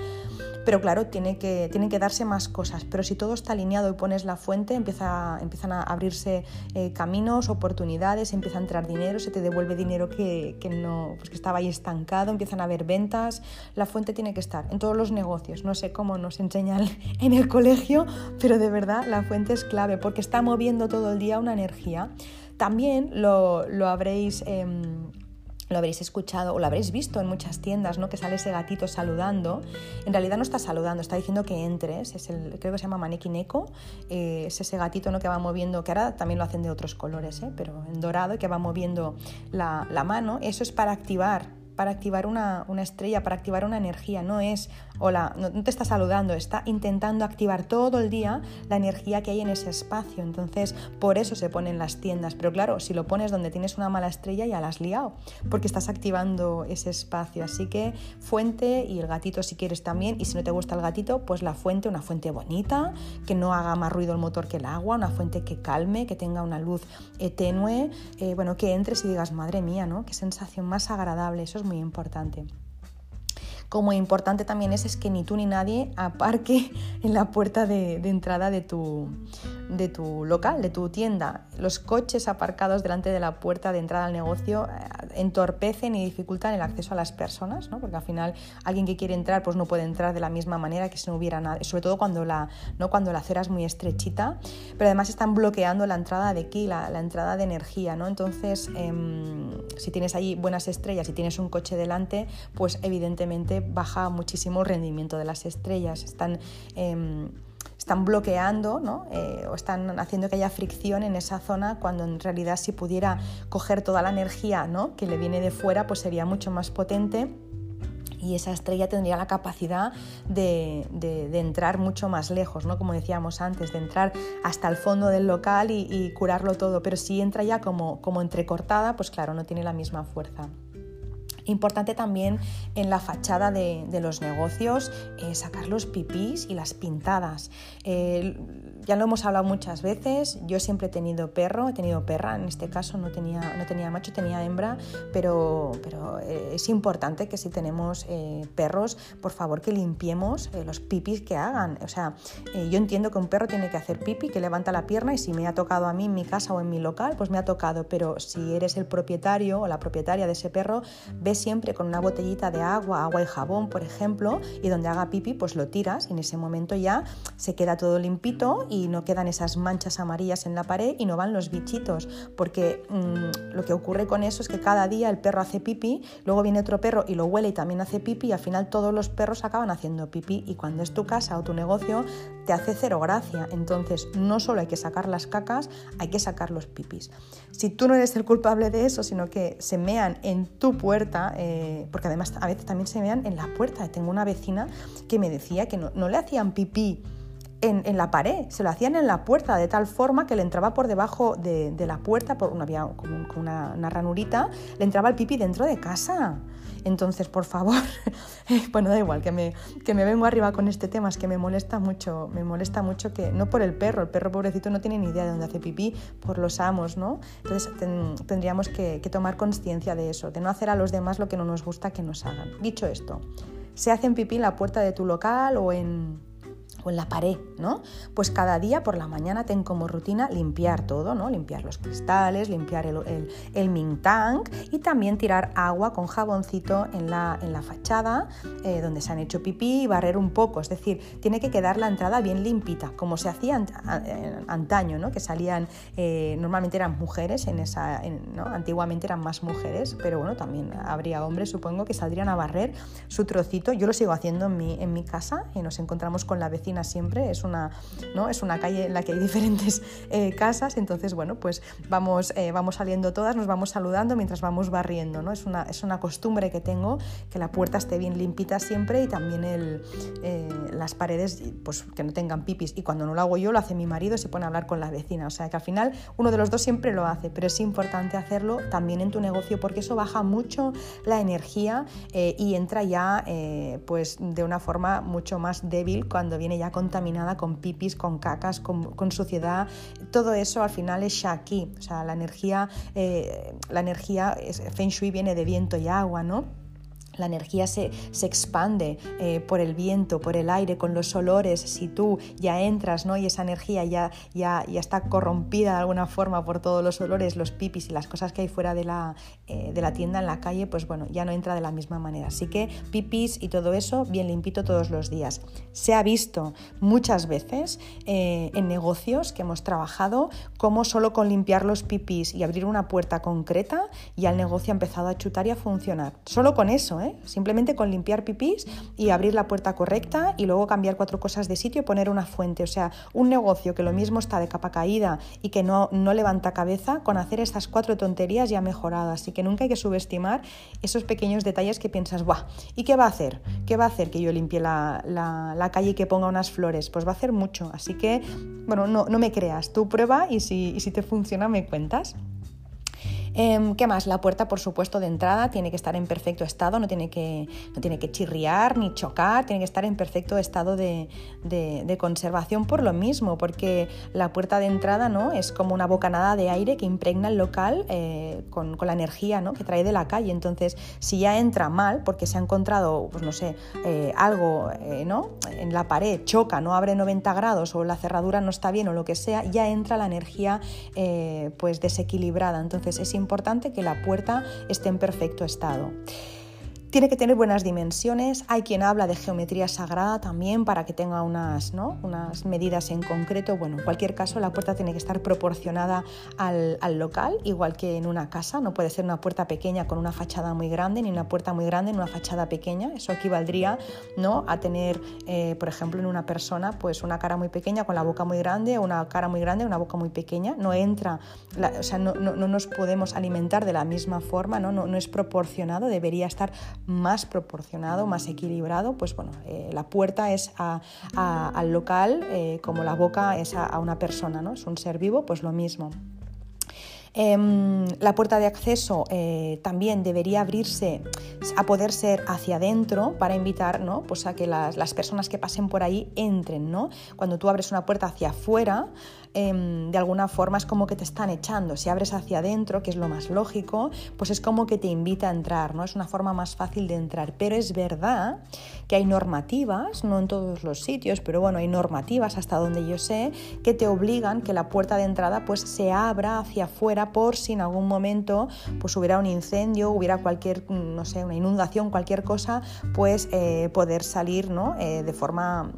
A: Pero claro, tiene que, tienen que darse más cosas, pero si todo está alineado y pones la fuente, empieza, empiezan a abrirse eh, caminos, oportunidades, empieza a entrar dinero, se te devuelve dinero que, que no, pues que estaba ahí estancado, empiezan a haber ventas, la fuente tiene que estar en todos los negocios, no sé cómo nos enseñan en el colegio, pero de verdad la fuente es clave porque está moviendo todo el día una energía también lo, habréis... Em, lo habréis escuchado o lo habréis visto en muchas tiendas, ¿no? Que sale ese gatito saludando. En realidad no está saludando, está diciendo que entres. Es el, creo que se llama Maneki Neko. Eh, es ese gatito ¿no? que va moviendo, que ahora también lo hacen de otros colores, ¿eh? pero en dorado, y que va moviendo la mano. Eso es para activar para activar una, una, estrella, para activar una energía, no es, hola, no, te está saludando, está intentando activar todo el día la energía que hay en ese espacio. Entonces, por eso se ponen las tiendas. Pero claro, si lo pones donde tienes una mala estrella, ya la has liado, porque estás activando ese espacio. Así que fuente y el gatito si quieres también. Y si no te gusta el gatito, pues la fuente, una fuente bonita, que no haga más ruido el motor que el agua, una fuente que calme, que tenga una luz eh, tenue, eh, bueno, que entres y digas, madre mía, ¿no? Qué sensación más agradable. Eso muy importante. Como importante también es, es que ni tú ni nadie aparque en la puerta de, entrada de tu, de tu local, de tu tienda. Los coches aparcados delante de la puerta de entrada al negocio eh, entorpecen y dificultan el acceso a las personas, ¿no? porque al final alguien que quiere entrar pues no puede entrar de la misma manera que si no hubiera nada, sobre todo cuando la, ¿no? cuando la acera es muy estrechita, pero además están bloqueando la entrada de aquí, la, entrada de energía. ¿no? Entonces, em, si tienes allí buenas estrellas y tienes un coche delante, pues evidentemente baja muchísimo el rendimiento de las estrellas. Están, em, están bloqueando ¿no? Eh, o están haciendo que haya fricción en esa zona cuando en realidad si pudiera coger toda la energía ¿no? que le viene de fuera, pues sería mucho más potente y esa estrella tendría la capacidad de, entrar mucho más lejos, ¿no? como decíamos antes, de entrar hasta el fondo del local y, curarlo todo, pero si entra ya como, como entrecortada, pues claro, no tiene la misma fuerza. Importante también en la fachada de, los negocios eh, sacar los pipís y las pintadas. Eh, ya lo hemos hablado muchas veces, yo siempre he tenido perro, he tenido perra, en este caso no tenía, no tenía macho, tenía hembra, pero, pero eh, es importante que si tenemos perros, por favor que limpiemos los pipis que hagan. O sea, yo entiendo que un perro tiene que hacer pipi, que levanta la pierna y si me ha tocado a mí en mi casa o en mi local, pues me ha tocado, pero si eres el propietario o la propietaria de ese perro, ve siempre con una botellita de agua, agua y jabón, por ejemplo, y donde haga pipi, pues lo tiras. Y en ese momento ya se queda todo limpito y no quedan esas manchas amarillas en la pared y no van los bichitos, porque mm, lo que ocurre con eso es que cada día el perro hace pipi, luego viene otro perro y lo huele y también hace pipi y al final todos los perros acaban haciendo pipi y cuando es tu casa o tu negocio te hace cero gracia. Entonces no solo hay que sacar las cacas, hay que sacar los pipis. Si tú no eres el culpable de eso, sino que se mean en tu puerta, eh, porque además a veces también se vean en la puerta. Tengo una vecina que me decía que no, le hacían pipí en, la pared, se lo hacían en la puerta, de tal forma que le entraba por debajo de, la puerta, por una, había como una, ranurita, le entraba el pipi dentro de casa. Entonces, por favor, bueno, da igual que me, que me vengo arriba con este tema, es que me molesta mucho, me molesta mucho que, no por el perro, el perro pobrecito no tiene ni idea de dónde hace pipí, por los amos, ¿no? Entonces tendríamos que, que tomar conciencia de eso, de no hacer a los demás lo que no nos gusta que nos hagan. Dicho esto, se hacen pipí en la puerta de tu local o en o en la pared, ¿no? Pues cada día por la mañana ten como rutina limpiar todo, ¿no? Limpiar los cristales, limpiar el, el, el y también tirar agua con jaboncito en la, en la fachada eh, donde se han hecho pipí y barrer un poco, es decir, tiene que quedar la entrada bien limpita, como se hacía antaño, ¿no? Que salían, eh, normalmente eran mujeres, en esa, ¿no? antiguamente eran más mujeres, pero bueno, también habría hombres, supongo, que saldrían a barrer su trocito, yo lo sigo haciendo en mi, en mi casa y nos encontramos con la vecina siempre, es una, ¿no? es una calle en la que hay diferentes eh, casas, entonces bueno, pues vamos, eh, vamos saliendo todas, nos vamos saludando mientras vamos barriendo, ¿no? es, una, es una costumbre que tengo, que la puerta esté bien limpita siempre y también el, eh, las paredes pues, que no tengan pipis y cuando no lo hago yo lo hace mi marido, se pone a hablar con la vecina, o sea que al final uno de los dos siempre lo hace, pero es importante hacerlo también en tu negocio porque eso baja mucho la energía y entra ya pues de una forma mucho más débil cuando viene ya contaminada con pipis, con cacas, con, suciedad. Todo eso al final es shaki, o sea, la energía, eh, la energía, Feng Shui viene de viento y agua, ¿no? La energía se, expande eh, por el viento, por el aire, con los olores. Si tú ya entras ¿no? y esa energía ya, ya, ya está corrompida de alguna forma por todos los olores, los pipis y las cosas que hay fuera de la, eh, de la tienda en la calle, pues bueno, ya no entra de la misma manera. Así que pipis y todo eso bien limpito todos los días. Se ha visto muchas veces eh, en negocios que hemos trabajado como solo con limpiar los pipis y abrir una puerta concreta ya el negocio ha empezado a chutar y a funcionar. Solo con eso, ¿eh? simplemente con limpiar pipís y abrir la puerta correcta y luego cambiar cuatro cosas de sitio y poner una fuente. O sea, un negocio que lo mismo está de capa caída y que no, no levanta cabeza, con hacer estas cuatro tonterías ya ha mejorado. Así que nunca hay que subestimar esos pequeños detalles que piensas, ¡buah! ¿Y qué va a hacer? ¿Qué va a hacer que yo limpie la, la, calle y que ponga unas flores? Pues va a hacer mucho. Así que, bueno, no, no me creas, tú prueba y si, y si te funciona me cuentas. Em, ¿Qué más? La puerta, por supuesto, de entrada tiene que estar en perfecto estado, no tiene que, no tiene que chirriar ni chocar, tiene que estar en perfecto estado de, conservación por lo mismo, porque la puerta de entrada ¿no? es como una bocanada de aire que impregna el local eh, con, la energía ¿no? que trae de la calle. Entonces, si ya entra mal, porque se ha encontrado, pues no sé, eh, algo eh, ¿no? en la pared, choca, no abre 90 grados o la cerradura no está bien o lo que sea, ya entra la energía pues desequilibrada. Entonces, es que la puerta esté en perfecto estado. Tiene que tener buenas dimensiones. Hay quien habla de geometría sagrada también para que tenga unas, ¿no? unas medidas en concreto. Bueno, en cualquier caso, la puerta tiene que estar proporcionada al, local, igual que en una casa. No puede ser una puerta pequeña con una fachada muy grande, ni una puerta muy grande en una fachada pequeña. Eso equivaldría ¿no? a tener, eh, por ejemplo, en una persona, pues una cara muy pequeña con la boca muy grande, una cara muy grande, una boca muy pequeña. No entra, o sea, no, no, nos podemos alimentar de la misma forma, ¿no? No, no es proporcionado, debería estar más proporcionado, más equilibrado, pues bueno, eh, la puerta es al local eh, como la boca es a, una persona, ¿no? Es un ser vivo, pues lo mismo. Em, la puerta de acceso eh, también debería abrirse a poder ser hacia adentro para invitar ¿no? pues a que las, personas que pasen por ahí entren. ¿no? Cuando tú abres una puerta hacia afuera, Em, de alguna forma es como que te están echando. Si abres hacia adentro, que es lo más lógico, pues es como que te invita a entrar, ¿no? Es una forma más fácil de entrar. Pero es verdad que hay normativas, no en todos los sitios, pero bueno, hay normativas hasta donde yo sé que te obligan que la puerta de entrada pues se abra hacia afuera por si en algún momento pues hubiera un incendio, hubiera cualquier, no sé, una inundación, cualquier cosa, pues eh, poder salir ¿no? Eh, de forma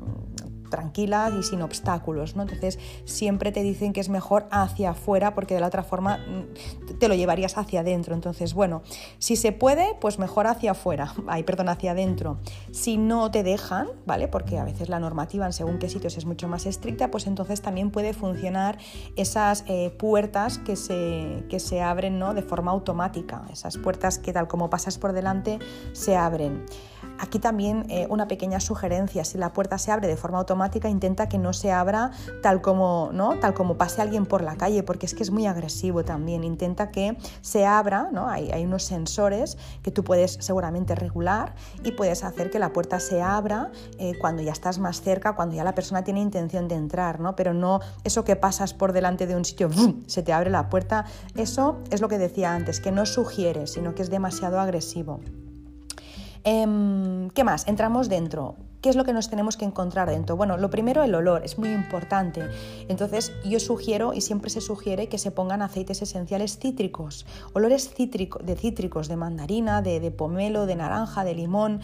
A: tranquila y sin obstáculos, ¿no? Entonces siempre te dicen que es mejor hacia afuera porque de la otra forma mm, te lo llevarías hacia adentro. Entonces, bueno, si se puede, pues mejor hacia afuera, ay, perdón, hacia adentro. Si no te dejan, ¿vale? Porque a veces la normativa en según qué sitios es mucho más estricta, pues entonces también puede funcionar esas eh, puertas que se, que se abren ¿no? de forma automática, esas puertas que tal como pasas por delante se abren. Aquí también eh, una pequeña sugerencia, si la puerta se abre de forma automática, intenta que no se abra tal como, ¿no? tal como pase alguien por la calle, porque es que es muy agresivo también. Intenta que se abra, ¿no? hay, unos sensores que tú puedes seguramente regular y puedes hacer que la puerta se abra eh, cuando ya estás más cerca, cuando ya la persona tiene intención de entrar, ¿no? pero no eso que pasas por delante de un sitio, se te abre la puerta. Eso es lo que decía antes, que no sugiere, sino que es demasiado agresivo. Em, ¿Qué más? Entramos dentro. ¿Qué es lo que nos tenemos que encontrar dentro? Bueno, lo primero el olor, es muy importante. Entonces yo sugiero y siempre se sugiere que se pongan aceites esenciales cítricos, olores cítricos, de cítricos, de mandarina, de pomelo, de naranja, de limón.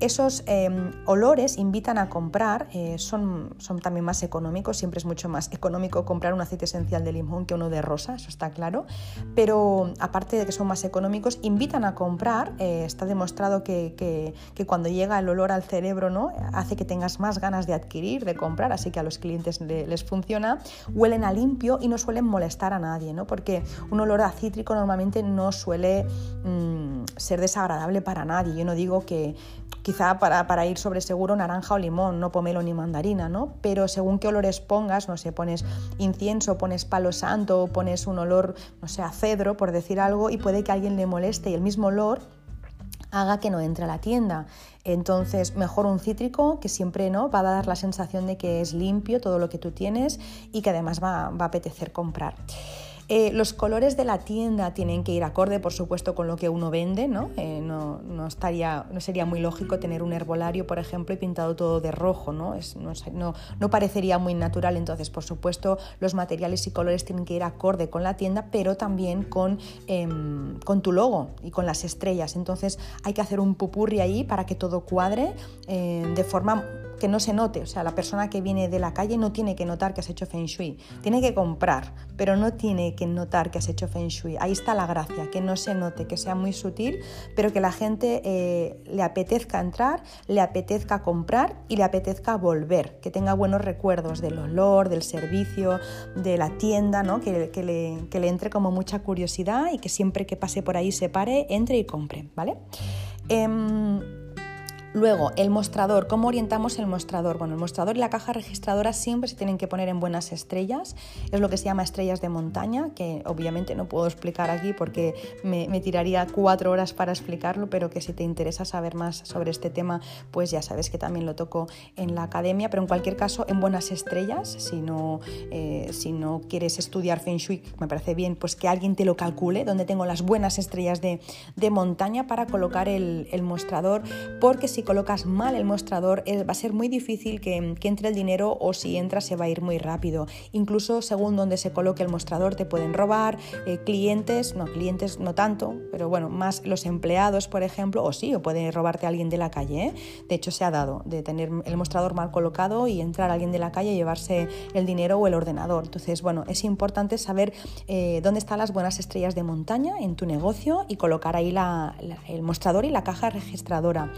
A: Esos em, olores invitan a comprar, eh, son, también más económicos, siempre es mucho más económico comprar un aceite esencial de limón que uno de rosa, eso está claro, pero aparte de que son más económicos, invitan a comprar, eh, está demostrado que, cuando llega el olor al cerebro ¿no? hace que tengas más ganas de adquirir, de comprar, así que a los clientes les funciona, huelen a limpio y no suelen molestar a nadie, ¿no? porque un olor a normalmente no suele mm, ser desagradable para nadie, yo no digo que quizá para, ir sobre seguro naranja o limón, no pomelo ni mandarina, ¿no? Pero según qué olores pongas, no sé, pones incienso, pones palo santo, pones un olor, no sé, a cedro, por decir algo, y puede que alguien le moleste y el mismo olor haga que no entre a la tienda. Entonces, mejor un cítrico que siempre no va a dar la sensación de que es limpio todo lo que tú tienes y que además va, va a apetecer comprar. Eh, los colores de la tienda tienen que ir acorde, por supuesto, con lo que uno vende, ¿no? Eh, no, estaría, no sería muy lógico tener un herbolario, por ejemplo, y pintado todo de rojo, ¿no? No, parecería muy natural. Entonces, por supuesto, los materiales y colores tienen que ir acorde con la tienda, pero también con, em, con tu logo y con las estrellas. Entonces, hay que hacer un pupurri ahí para que todo cuadre eh, de forma que no se note. O sea, la persona que viene de la calle no tiene que notar que has hecho Feng Shui. Tiene que comprar, pero no tiene que notar que has hecho Feng Shui. Ahí está la gracia, que no se note, que sea muy sutil, pero que la gente eh, le apetezca entrar, le apetezca comprar y le apetezca volver, que tenga buenos recuerdos del olor, del servicio, de la tienda, ¿no? que, le, entre como mucha curiosidad y que siempre que pase por ahí se pare, entre y compre. ¿vale? Em, Luego, el mostrador. ¿Cómo orientamos el mostrador? Bueno, el mostrador y la caja registradora siempre se tienen que poner en buenas estrellas. Es lo que se llama estrellas de montaña, que obviamente no puedo explicar aquí porque me, tiraría cuatro horas para explicarlo, pero que si te interesa saber más sobre este tema, pues ya sabes que también lo toco en la academia. Pero en cualquier caso, en buenas estrellas, si no, eh, si no quieres estudiar Feng Shui, me parece bien, pues que alguien te lo calcule, donde tengo las buenas estrellas de, montaña para colocar el, el mostrador, porque si si colocas mal el mostrador eh, va a ser muy difícil que, entre el dinero o si entra se va a ir muy rápido. Incluso según donde se coloque el mostrador te pueden robar, eh, clientes, no, clientes no tanto, pero bueno, más los empleados, por ejemplo, o sí, o puede robarte alguien de la calle. ¿eh? De hecho, se ha dado de tener el mostrador mal colocado y entrar alguien de la calle y llevarse el dinero o el ordenador. Entonces, bueno, es importante saber dónde están las buenas estrellas de montaña en tu negocio y colocar ahí el mostrador y la caja registradora.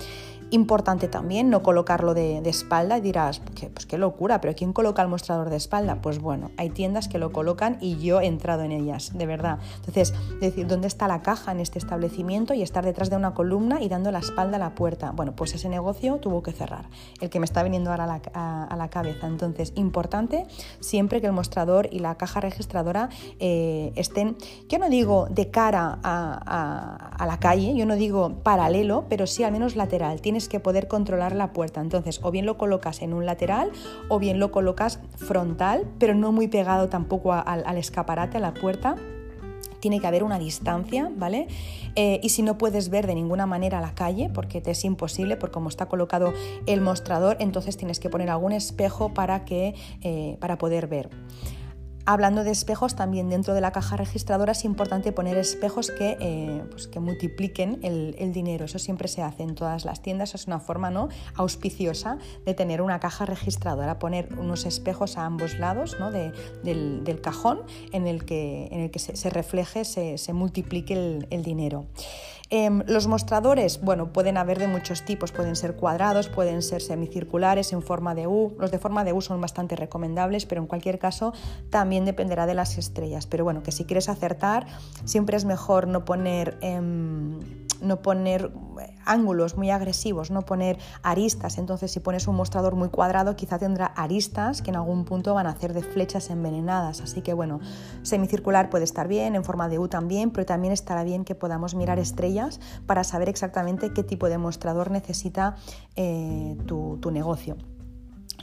A: Importante también no colocarlo de, espalda y dirás, pues qué locura, pero ¿quién coloca el mostrador de espalda? Pues bueno, hay tiendas que lo colocan y yo he entrado en ellas, de verdad. Entonces, decir, ¿dónde está la caja en este establecimiento y estar detrás de una columna y dando la espalda a la puerta? Bueno, pues ese negocio tuvo que cerrar, el que me está viniendo ahora a la, cabeza. Entonces, importante siempre que el mostrador y la caja registradora eh, estén, yo no digo de cara a, a la calle, yo no digo paralelo, pero sí al menos lateral. Tienes que poder controlar la puerta. Entonces, o bien lo colocas en un lateral o bien lo colocas frontal, pero no muy pegado tampoco al, escaparate, a la puerta tiene que haber una distancia, ¿vale? Eh, y si no puedes ver de ninguna manera la calle, porque te es imposible, por cómo está colocado el mostrador, entonces tienes que poner algún espejo para, que, eh, para poder ver. Hablando de espejos, también dentro de la caja registradora es importante poner espejos que, eh, pues que multipliquen el, dinero. Eso siempre se hace en todas las tiendas. Es una forma ¿no? auspiciosa de tener una caja registradora, poner unos espejos a ambos lados ¿no? del, cajón en el que, en el que se, refleje, se, multiplique el dinero. Em, los mostradores, bueno, pueden haber de muchos tipos, pueden ser cuadrados, pueden ser semicirculares en forma de U. Los de forma de U son bastante recomendables, pero en cualquier caso también dependerá de las estrellas. Pero bueno, que si quieres acertar, siempre es mejor no poner... Em, no poner ángulos muy agresivos, no poner aristas. Entonces, si pones un mostrador muy cuadrado, quizá tendrá aristas que en algún punto van a hacer de flechas envenenadas. Así que, bueno, semicircular puede estar bien, en forma de U también, pero también estará bien que podamos mirar estrellas para saber exactamente qué tipo de mostrador necesita eh, tu negocio.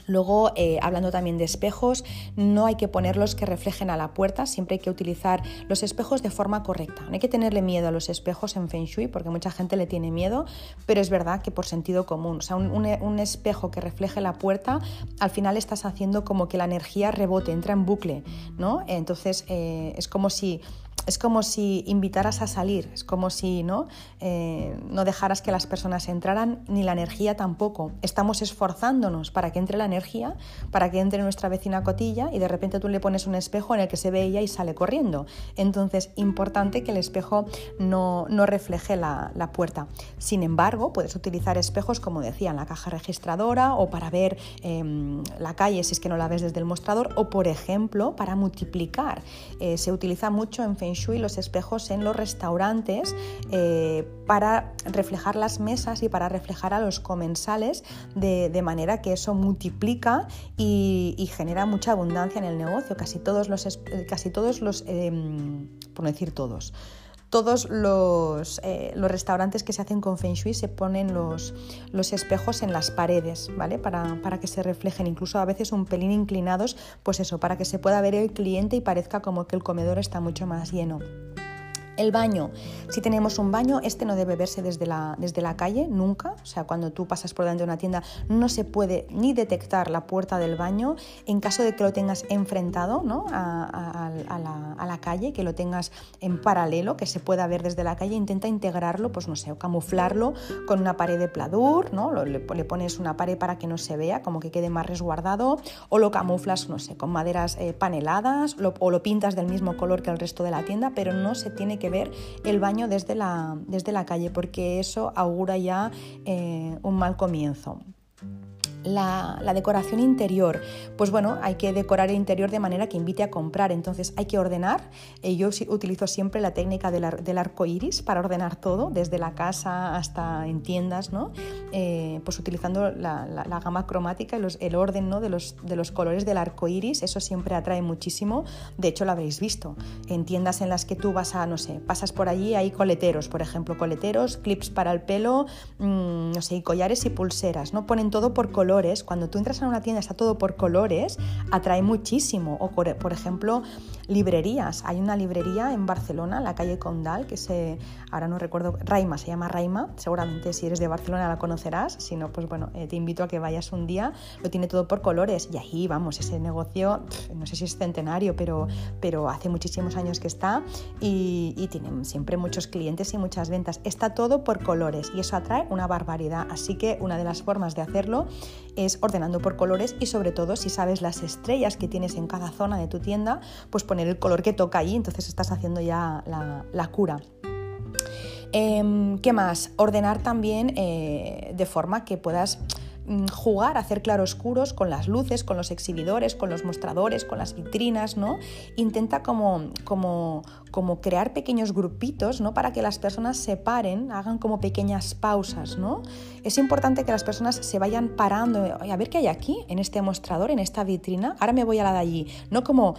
A: Luego, eh, hablando también de espejos, no hay que ponerlos que reflejen a la puerta, siempre hay que utilizar los espejos de forma correcta. No hay que tenerle miedo a los espejos en Feng Shui, porque mucha gente le tiene miedo, pero es verdad que por sentido común, o sea, un, espejo que refleje la puerta, al final estás haciendo como que la energía rebote, entra en bucle, ¿no? Entonces, eh, es como si es como si invitaras a salir, es como si ¿no? Eh, no dejaras que las personas entraran, ni la energía tampoco. Estamos esforzándonos para que entre la energía, para que entre nuestra vecina cotilla y de repente tú le pones un espejo en el que se ve ella y sale corriendo. Entonces, importante que el espejo no, refleje la, puerta. Sin embargo, puedes utilizar espejos, como decía, en la caja registradora o para ver em, la calle si es que no la ves desde el mostrador o, por ejemplo, para multiplicar. Eh, se utiliza mucho en Feng y los espejos en los restaurantes eh, para reflejar las mesas y para reflejar a los comensales de, manera que eso multiplica y, genera mucha abundancia en el negocio. Casi todos los, casi todos los em, por no decir todos, todos los, eh, los, restaurantes que se hacen con Feng Shui se ponen los, los espejos en las paredes, ¿vale? Para, para, que se reflejen, incluso a veces un pelín inclinados, pues eso, para que se pueda ver el cliente y parezca como que el comedor está mucho más lleno. El baño, si tenemos un baño, este no debe verse desde la, desde la calle, nunca. O sea, cuando tú pasas por delante de una tienda, no se puede ni detectar la puerta del baño. En caso de que lo tengas enfrentado ¿no? a, la, calle, que lo tengas en paralelo, que se pueda ver desde la calle, intenta integrarlo, pues no sé, o camuflarlo con una pared de pladur, ¿no? le, pones una pared para que no se vea, como que quede más resguardado, o lo camuflas, no sé, con maderas eh, paneladas, o lo pintas del mismo color que el resto de la tienda, pero no se tiene que ver el baño desde la, desde la calle, porque eso augura ya eh, un mal comienzo la, decoración interior. Pues bueno, hay que decorar el interior de manera que invite a comprar. Entonces hay que ordenar. Eh, yo utilizo siempre la técnica del, arco iris para ordenar todo, desde la casa hasta en tiendas, ¿no? Eh, pues utilizando la, gama cromática y el orden ¿no? de, los, de los colores del arco iris. Eso siempre atrae muchísimo. De hecho, lo habréis visto. En tiendas en las que tú vas a, no sé, pasas por allí, hay coleteros, por ejemplo, coleteros, clips para el pelo, mm, no sé, collares y pulseras, ¿no? Ponen todo por color cuando tú entras en una tienda está todo por colores, atrae muchísimo. O por, ejemplo, librerías. Hay una librería en Barcelona, en la calle Condal, que se, ahora no recuerdo, Raima, se llama Raima. Seguramente si eres de Barcelona la conocerás. Si no, pues bueno, eh, te invito a que vayas un día. Lo tiene todo por colores. Y ahí, vamos, ese negocio, no sé si es centenario, pero, pero hace muchísimos años que está y, y tienen siempre muchos clientes y muchas ventas. Está todo por colores y eso atrae una barbaridad. Así que una de las formas de hacerlo es ordenando por colores y sobre todo si sabes las estrellas que tienes en cada zona de tu tienda, pues poner el color que toca ahí, entonces estás haciendo ya la, cura. Em, ¿Qué más? Ordenar también eh, de forma que puedas Mm, jugar, hacer claroscuros con las luces, con los exhibidores, con los mostradores, con las vitrinas, ¿no? Intenta como, como, como crear pequeños grupitos, ¿no? Para que las personas se paren, hagan como pequeñas pausas, ¿no? Es importante que las personas se vayan parando, a ver qué hay aquí, en este mostrador, en esta vitrina, ahora me voy a la de allí, no como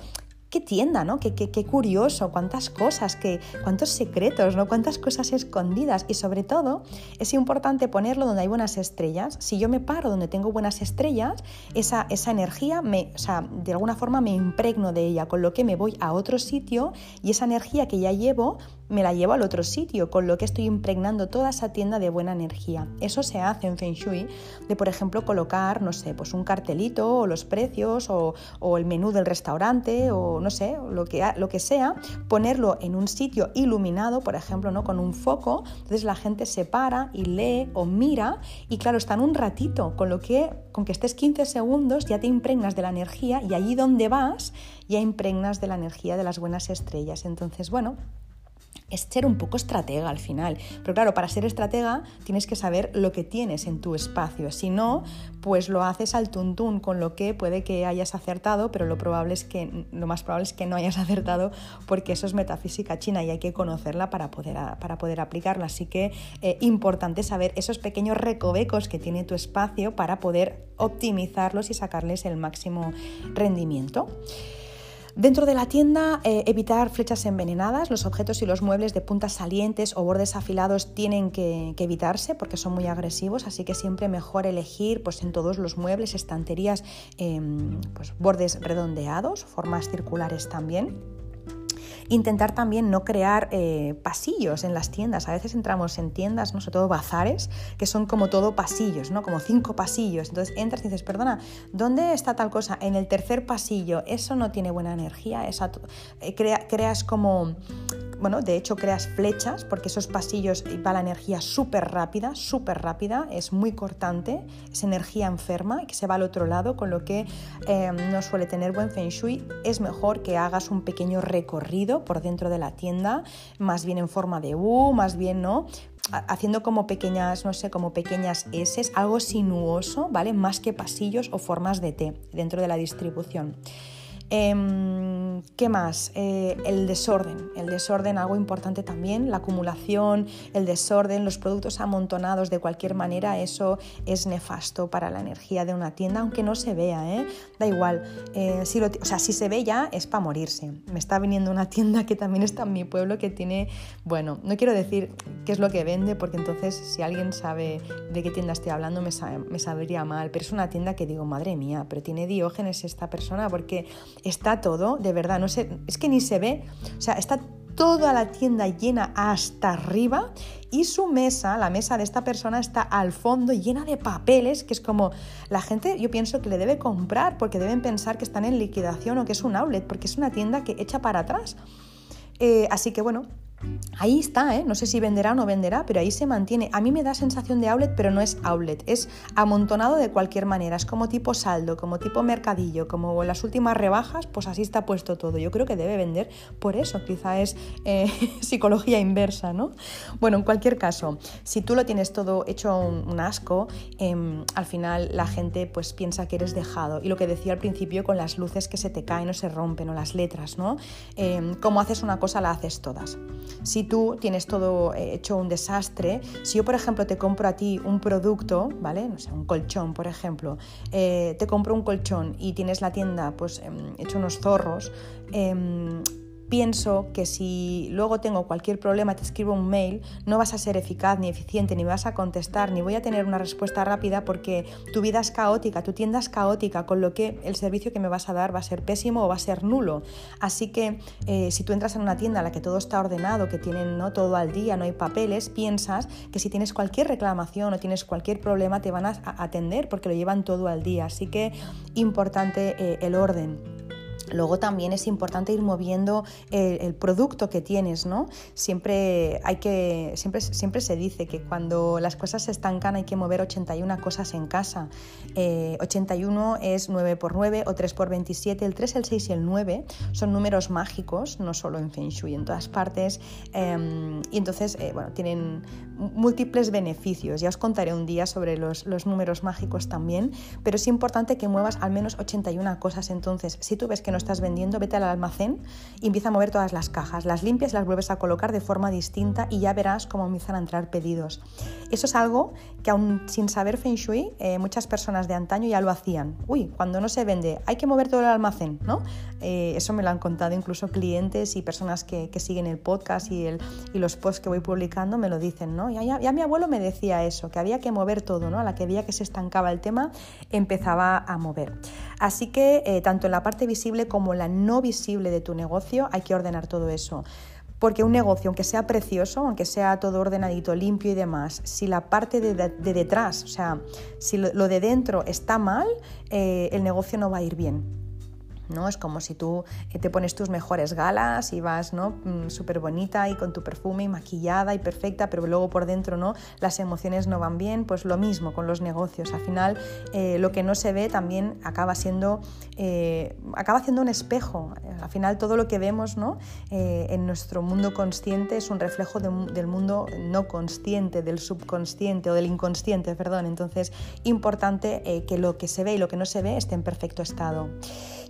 A: qué tienda, ¿no? Qué, qué, curioso, cuántas cosas, qué, cuántos secretos, ¿no? Cuántas cosas escondidas. Y sobre todo, es importante ponerlo donde hay buenas estrellas. Si yo me paro donde tengo buenas estrellas, esa, esa energía, me, o sea, de alguna forma me impregno de ella, con lo que me voy a otro sitio y esa energía que ya llevo me la llevo al otro sitio, con lo que estoy impregnando toda esa tienda de buena energía. Eso se hace en Feng Shui, de por ejemplo colocar, no sé, pues un cartelito o los precios o, el menú del restaurante o no sé, lo que, lo que sea, ponerlo en un sitio iluminado, por ejemplo, ¿no? con un foco, entonces la gente se para y lee o mira y claro, están un ratito, con lo que con que estés 15 segundos ya te impregnas de la energía y allí donde vas ya impregnas de la energía de las buenas estrellas. Entonces, bueno, es ser un poco estratega al final. Pero claro, para ser estratega tienes que saber lo que tienes en tu espacio. Si no, pues lo haces al tuntún, con lo que puede que hayas acertado, pero lo, probable es que, lo más probable es que no hayas acertado porque eso es metafísica china y hay que conocerla para poder, para poder aplicarla. Así que eh, importante saber esos pequeños recovecos que tiene tu espacio para poder optimizarlos y sacarles el máximo rendimiento. Dentro de la tienda, eh, evitar flechas envenenadas. Los objetos y los muebles de puntas salientes o bordes afilados tienen que, evitarse porque son muy agresivos, así que siempre mejor elegir pues, en todos los muebles, estanterías, em, pues, bordes redondeados, formas circulares también. Intentar también no crear eh, pasillos en las tiendas. A veces entramos en tiendas, ¿no? sobre todo bazares, que son como todo pasillos, ¿no? como cinco pasillos. Entonces entras y dices, perdona, ¿dónde está tal cosa? En el tercer pasillo. Eso no tiene buena energía. Eh, creas como bueno, de hecho creas flechas porque esos pasillos va la energía súper rápida, súper rápida, es muy cortante, es energía enferma que se va al otro lado, con lo que em, no suele tener buen feng shui. Es mejor que hagas un pequeño recorrido por dentro de la tienda, más bien en forma de U, más bien no, haciendo como pequeñas, no sé, como pequeñas S, algo sinuoso, ¿vale? Más que pasillos o formas de T dentro de la distribución. Em, ¿Qué más? Eh, el desorden. El desorden, algo importante también, la acumulación, el desorden, los productos amontonados de cualquier manera, eso es nefasto para la energía de una tienda, aunque no se vea, ¿eh? Da igual. Eh, o sea, si se ve ya es para morirse. Me está viniendo una tienda que también está en mi pueblo que tiene, bueno, no quiero decir qué es lo que vende, porque entonces si alguien sabe de qué tienda estoy hablando me, me sabría mal, pero es una tienda que digo, madre mía, pero tiene diógenes esta persona porque está todo, de verdad, no sé, es que ni se ve, o sea, está toda la tienda llena hasta arriba y su mesa, la mesa de esta persona está al fondo llena de papeles, que es como la gente yo pienso que le debe comprar porque deben pensar que están en liquidación o que es un outlet, porque es una tienda que echa para atrás. Eh, así que bueno, Ahí está, ¿eh? no sé si venderá o no venderá, pero ahí se mantiene. A mí me da sensación de outlet, pero no es outlet, es amontonado de cualquier manera. Es como tipo saldo, como tipo mercadillo, como las últimas rebajas, pues así está puesto todo. Yo creo que debe vender por eso, quizá es eh, psicología inversa, ¿no? Bueno, en cualquier caso, si tú lo tienes todo hecho un, asco, em, al final la gente pues piensa que eres dejado. Y lo que decía al principio con las luces que se te caen o se rompen o las letras, ¿no? Em, como haces una cosa, la haces todas. Si tú tienes todo eh, hecho un desastre, si yo, por ejemplo, te compro a ti un producto, ¿vale? No sé, un colchón, por ejemplo, eh, te compro un colchón y tienes la tienda pues em, hecho unos zorros, em, pienso que si luego tengo cualquier problema, te escribo un mail, no vas a ser eficaz ni eficiente, ni vas a contestar, ni voy a tener una respuesta rápida porque tu vida es caótica, tu tienda es caótica, con lo que el servicio que me vas a dar va a ser pésimo o va a ser nulo. Así que eh, si tú entras en una tienda en la que todo está ordenado, que tienen ¿no? todo al día, no hay papeles, piensas que si tienes cualquier reclamación o tienes cualquier problema te van a atender porque lo llevan todo al día. Así que importante eh, el orden. Luego también es importante ir moviendo el, producto que tienes, ¿no? Siempre, hay que, siempre, siempre se dice que cuando las cosas se estancan hay que mover 81 cosas en casa. 81 eh, es 9 por 9 o 3 por 27. El 3, el 6 y el 9 son números mágicos, no solo en Feng Shui, en todas partes. Em, y entonces, eh, bueno, tienen múltiples beneficios. Ya os contaré un día sobre los, los números mágicos también, pero es importante que muevas al menos 81 cosas. Entonces, si tú ves que no estás vendiendo, vete al almacén y empieza a mover todas las cajas. Las limpias las vuelves a colocar de forma distinta y ya verás cómo empiezan a entrar pedidos. Eso es algo que aún sin saber Feng Shui, eh, muchas personas de antaño ya lo hacían. Uy, cuando no se vende, hay que mover todo el almacén, ¿no? Eh, eso me lo han contado incluso clientes y personas que, siguen el podcast y, el, y, los posts que voy publicando me lo dicen, ¿no? Ya, ya, mi abuelo me decía eso, que había que mover todo, ¿no? A la que veía que se estancaba el tema, empezaba a mover. Así que eh, tanto en la parte visible como la no visible de tu negocio, hay que ordenar todo eso. Porque un negocio, aunque sea precioso, aunque sea todo ordenadito, limpio y demás, si la parte de, detrás, o sea, si lo, de dentro está mal, eh, el negocio no va a ir bien. ¿No? Es como si tú eh, te pones tus mejores galas y vas ¿no? Mm, súper bonita y con tu perfume y maquillada y perfecta, pero luego por dentro ¿no? las emociones no van bien, pues lo mismo con los negocios. Al final eh, lo que no se ve también acaba siendo, eh, acaba siendo un espejo. Al final todo lo que vemos ¿no? en nuestro mundo consciente es un reflejo del mundo no consciente, del subconsciente o del inconsciente, perdón. Entonces, importante que lo que se ve y lo que no se ve esté en perfecto estado.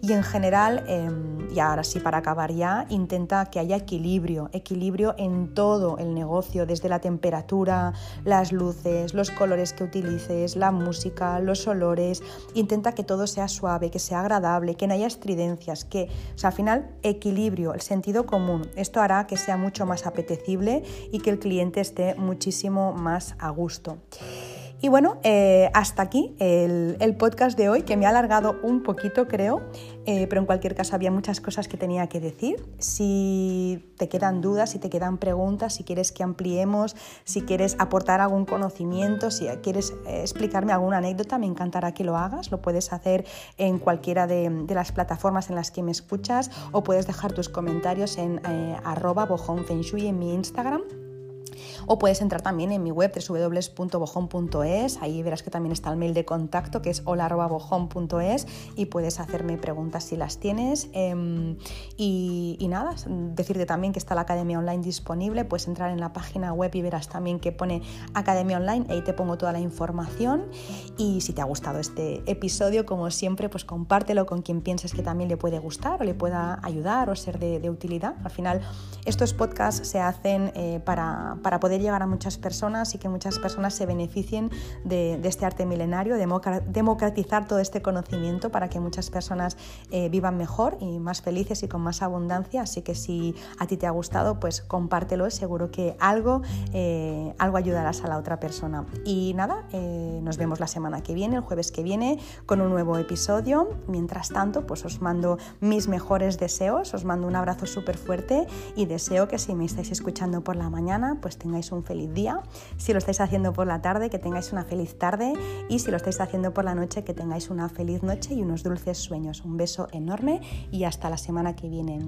A: Y en general, em, y ahora sí para acabar ya, intenta que haya equilibrio, equilibrio en todo el negocio, desde la temperatura, las luces, los colores que utilices, la música, los olores. Intenta que todo sea suave, que sea agradable, que no haya estridencias, que, o sea, al final, equilibrio, el sentido común. Esto hará que sea mucho más apetecible y que el cliente esté muchísimo más a gusto. Y bueno, eh, hasta aquí el, podcast de hoy, que me ha alargado un poquito, creo, eh, pero en cualquier caso había muchas cosas que tenía que decir. Si te quedan dudas, si te quedan preguntas, si quieres que ampliemos, si quieres aportar algún conocimiento, si quieres eh, explicarme alguna anécdota, me encantará que lo hagas. Lo puedes hacer en cualquiera de, las plataformas en las que me escuchas o puedes dejar tus comentarios en arroba bojonfenshui en mi Instagram o puedes entrar también en mi web www.bojón.es, ahí verás que también está el mail de contacto que es hola.bojón.es y puedes hacerme preguntas si las tienes. Em, y, nada, decirte también que está la Academia Online disponible, puedes entrar en la página web y verás también que pone Academia Online, ahí te pongo toda la información y si te ha gustado este episodio, como siempre, pues compártelo con quien pienses que también le puede gustar o le pueda ayudar o ser de, utilidad. Al final, estos podcasts se hacen eh, para para poder llegar a muchas personas y que muchas personas se beneficien de, este arte milenario, democratizar todo este conocimiento para que muchas personas eh, vivan mejor y más felices y con más abundancia. Así que si a ti te ha gustado, pues compártelo, seguro que algo, eh, algo ayudarás a la otra persona. Y nada, eh, nos vemos la semana que viene, el jueves que viene, con un nuevo episodio. Mientras tanto, pues os mando mis mejores deseos, os mando un abrazo súper fuerte y deseo que si me estáis escuchando por la mañana, pues tengáis un feliz día, si lo estáis haciendo por la tarde, que tengáis una feliz tarde y si lo estáis haciendo por la noche, que tengáis una feliz noche y unos dulces sueños. Un beso enorme y hasta la semana que viene.